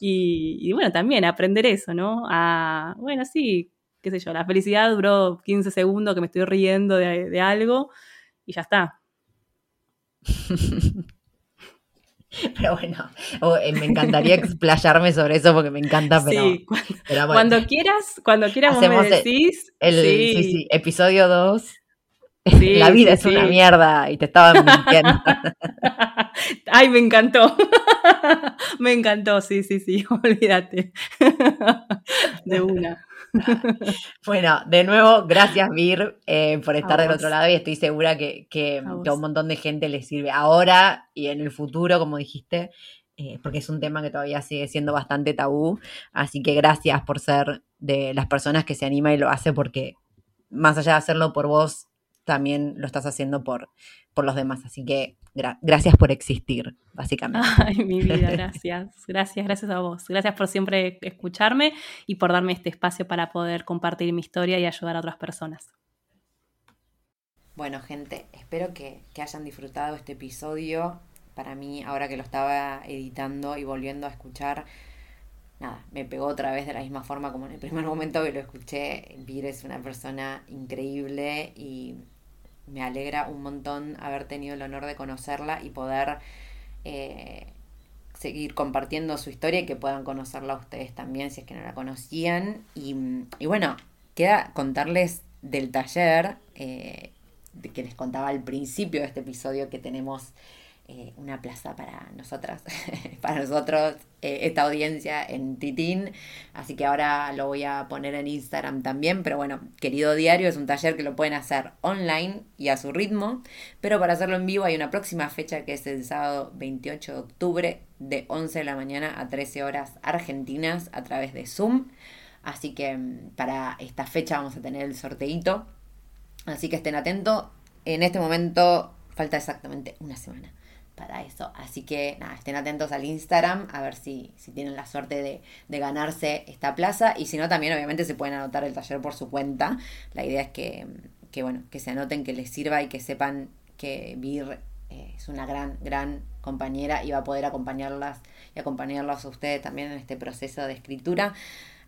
y, y bueno, también aprender eso, ¿no? A, bueno, sí, qué sé yo, la felicidad duró 15 segundos que me estoy riendo de, de algo y ya está. Pero bueno, eh, me encantaría explayarme sobre eso porque me encanta, pero, sí, cuando, pero bueno, cuando quieras, cuando quieras vos me el- decís. el, sí. sí, sí, episodio 2. Sí, La vida es una mierda y te estaban mintiendo. Ay, me encantó. me encantó, sí, sí, sí, olvídate. de una. Bueno, de nuevo, gracias Vir eh, por estar del otro lado y estoy segura que, que- A que a un montón de gente le sirve ahora y en el futuro, como dijiste, eh, porque es un tema que todavía sigue siendo bastante tabú. Así que gracias por ser de las personas que se anima y lo hace porque más allá de hacerlo por vos, también lo estás haciendo por, por los demás. Así que gracias por existir, básicamente. Ay, mi vida, gracias. Gracias, gracias a vos. Gracias por siempre escucharme y por darme este espacio para poder compartir mi historia y ayudar a otras personas. Bueno, gente, espero que, que hayan disfrutado este episodio. Para mí, ahora que lo estaba editando y volviendo a escuchar, nada, me pegó otra vez de la misma forma como en el primer momento que lo escuché. Vir es una persona increíble y me alegra un montón haber tenido el honor de conocerla y poder eh, seguir compartiendo su historia y que puedan conocerla ustedes también si es que no la conocían. Y, bueno, queda contarles del taller eh, que les contaba al principio de este episodio que tenemos eh, una plaza para nosotras, para nosotros, eh, esta audiencia en Titín. Así que ahora lo voy a poner en Instagram también. Pero bueno, querido diario, es un taller que lo pueden hacer online y a su ritmo. Pero para hacerlo en vivo hay una próxima fecha que es el sábado 28 de octubre de 11 de la mañana a 13 horas argentinas a través de Zoom. Así que mm, para esta fecha vamos a tener el sorteito. Así que estén atentos. En este momento falta exactamente una semana para eso. Así que nada, estén atentos al Instagram a ver si, si tienen la suerte de, de, ganarse esta plaza. Y si no, también obviamente se pueden anotar el taller por su cuenta. La idea es que, que bueno, que se anoten, que les sirva y que sepan que Vir eh, es una gran, gran compañera y va a poder acompañarlas y acompañarlos a ustedes también en este proceso de escritura.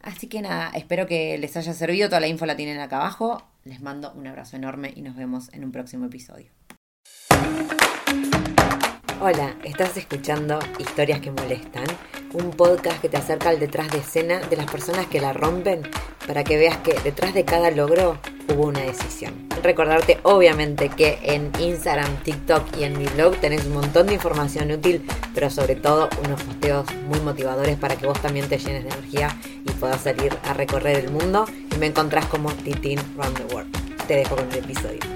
Así que nada, espero que les haya servido. Toda la info la tienen acá abajo. Les mando un abrazo enorme y nos vemos en un próximo episodio. Hola, estás escuchando Historias que Molestan, un podcast que te acerca al detrás de escena de las personas que la rompen para que veas que detrás de cada logro hubo una decisión. Recordarte obviamente que en Instagram, TikTok y en mi blog tenés un montón de información útil, pero sobre todo unos posteos muy motivadores para que vos también te llenes de energía y puedas salir a recorrer el mundo y me encontrás como Titin Round the World. Te dejo con el episodio.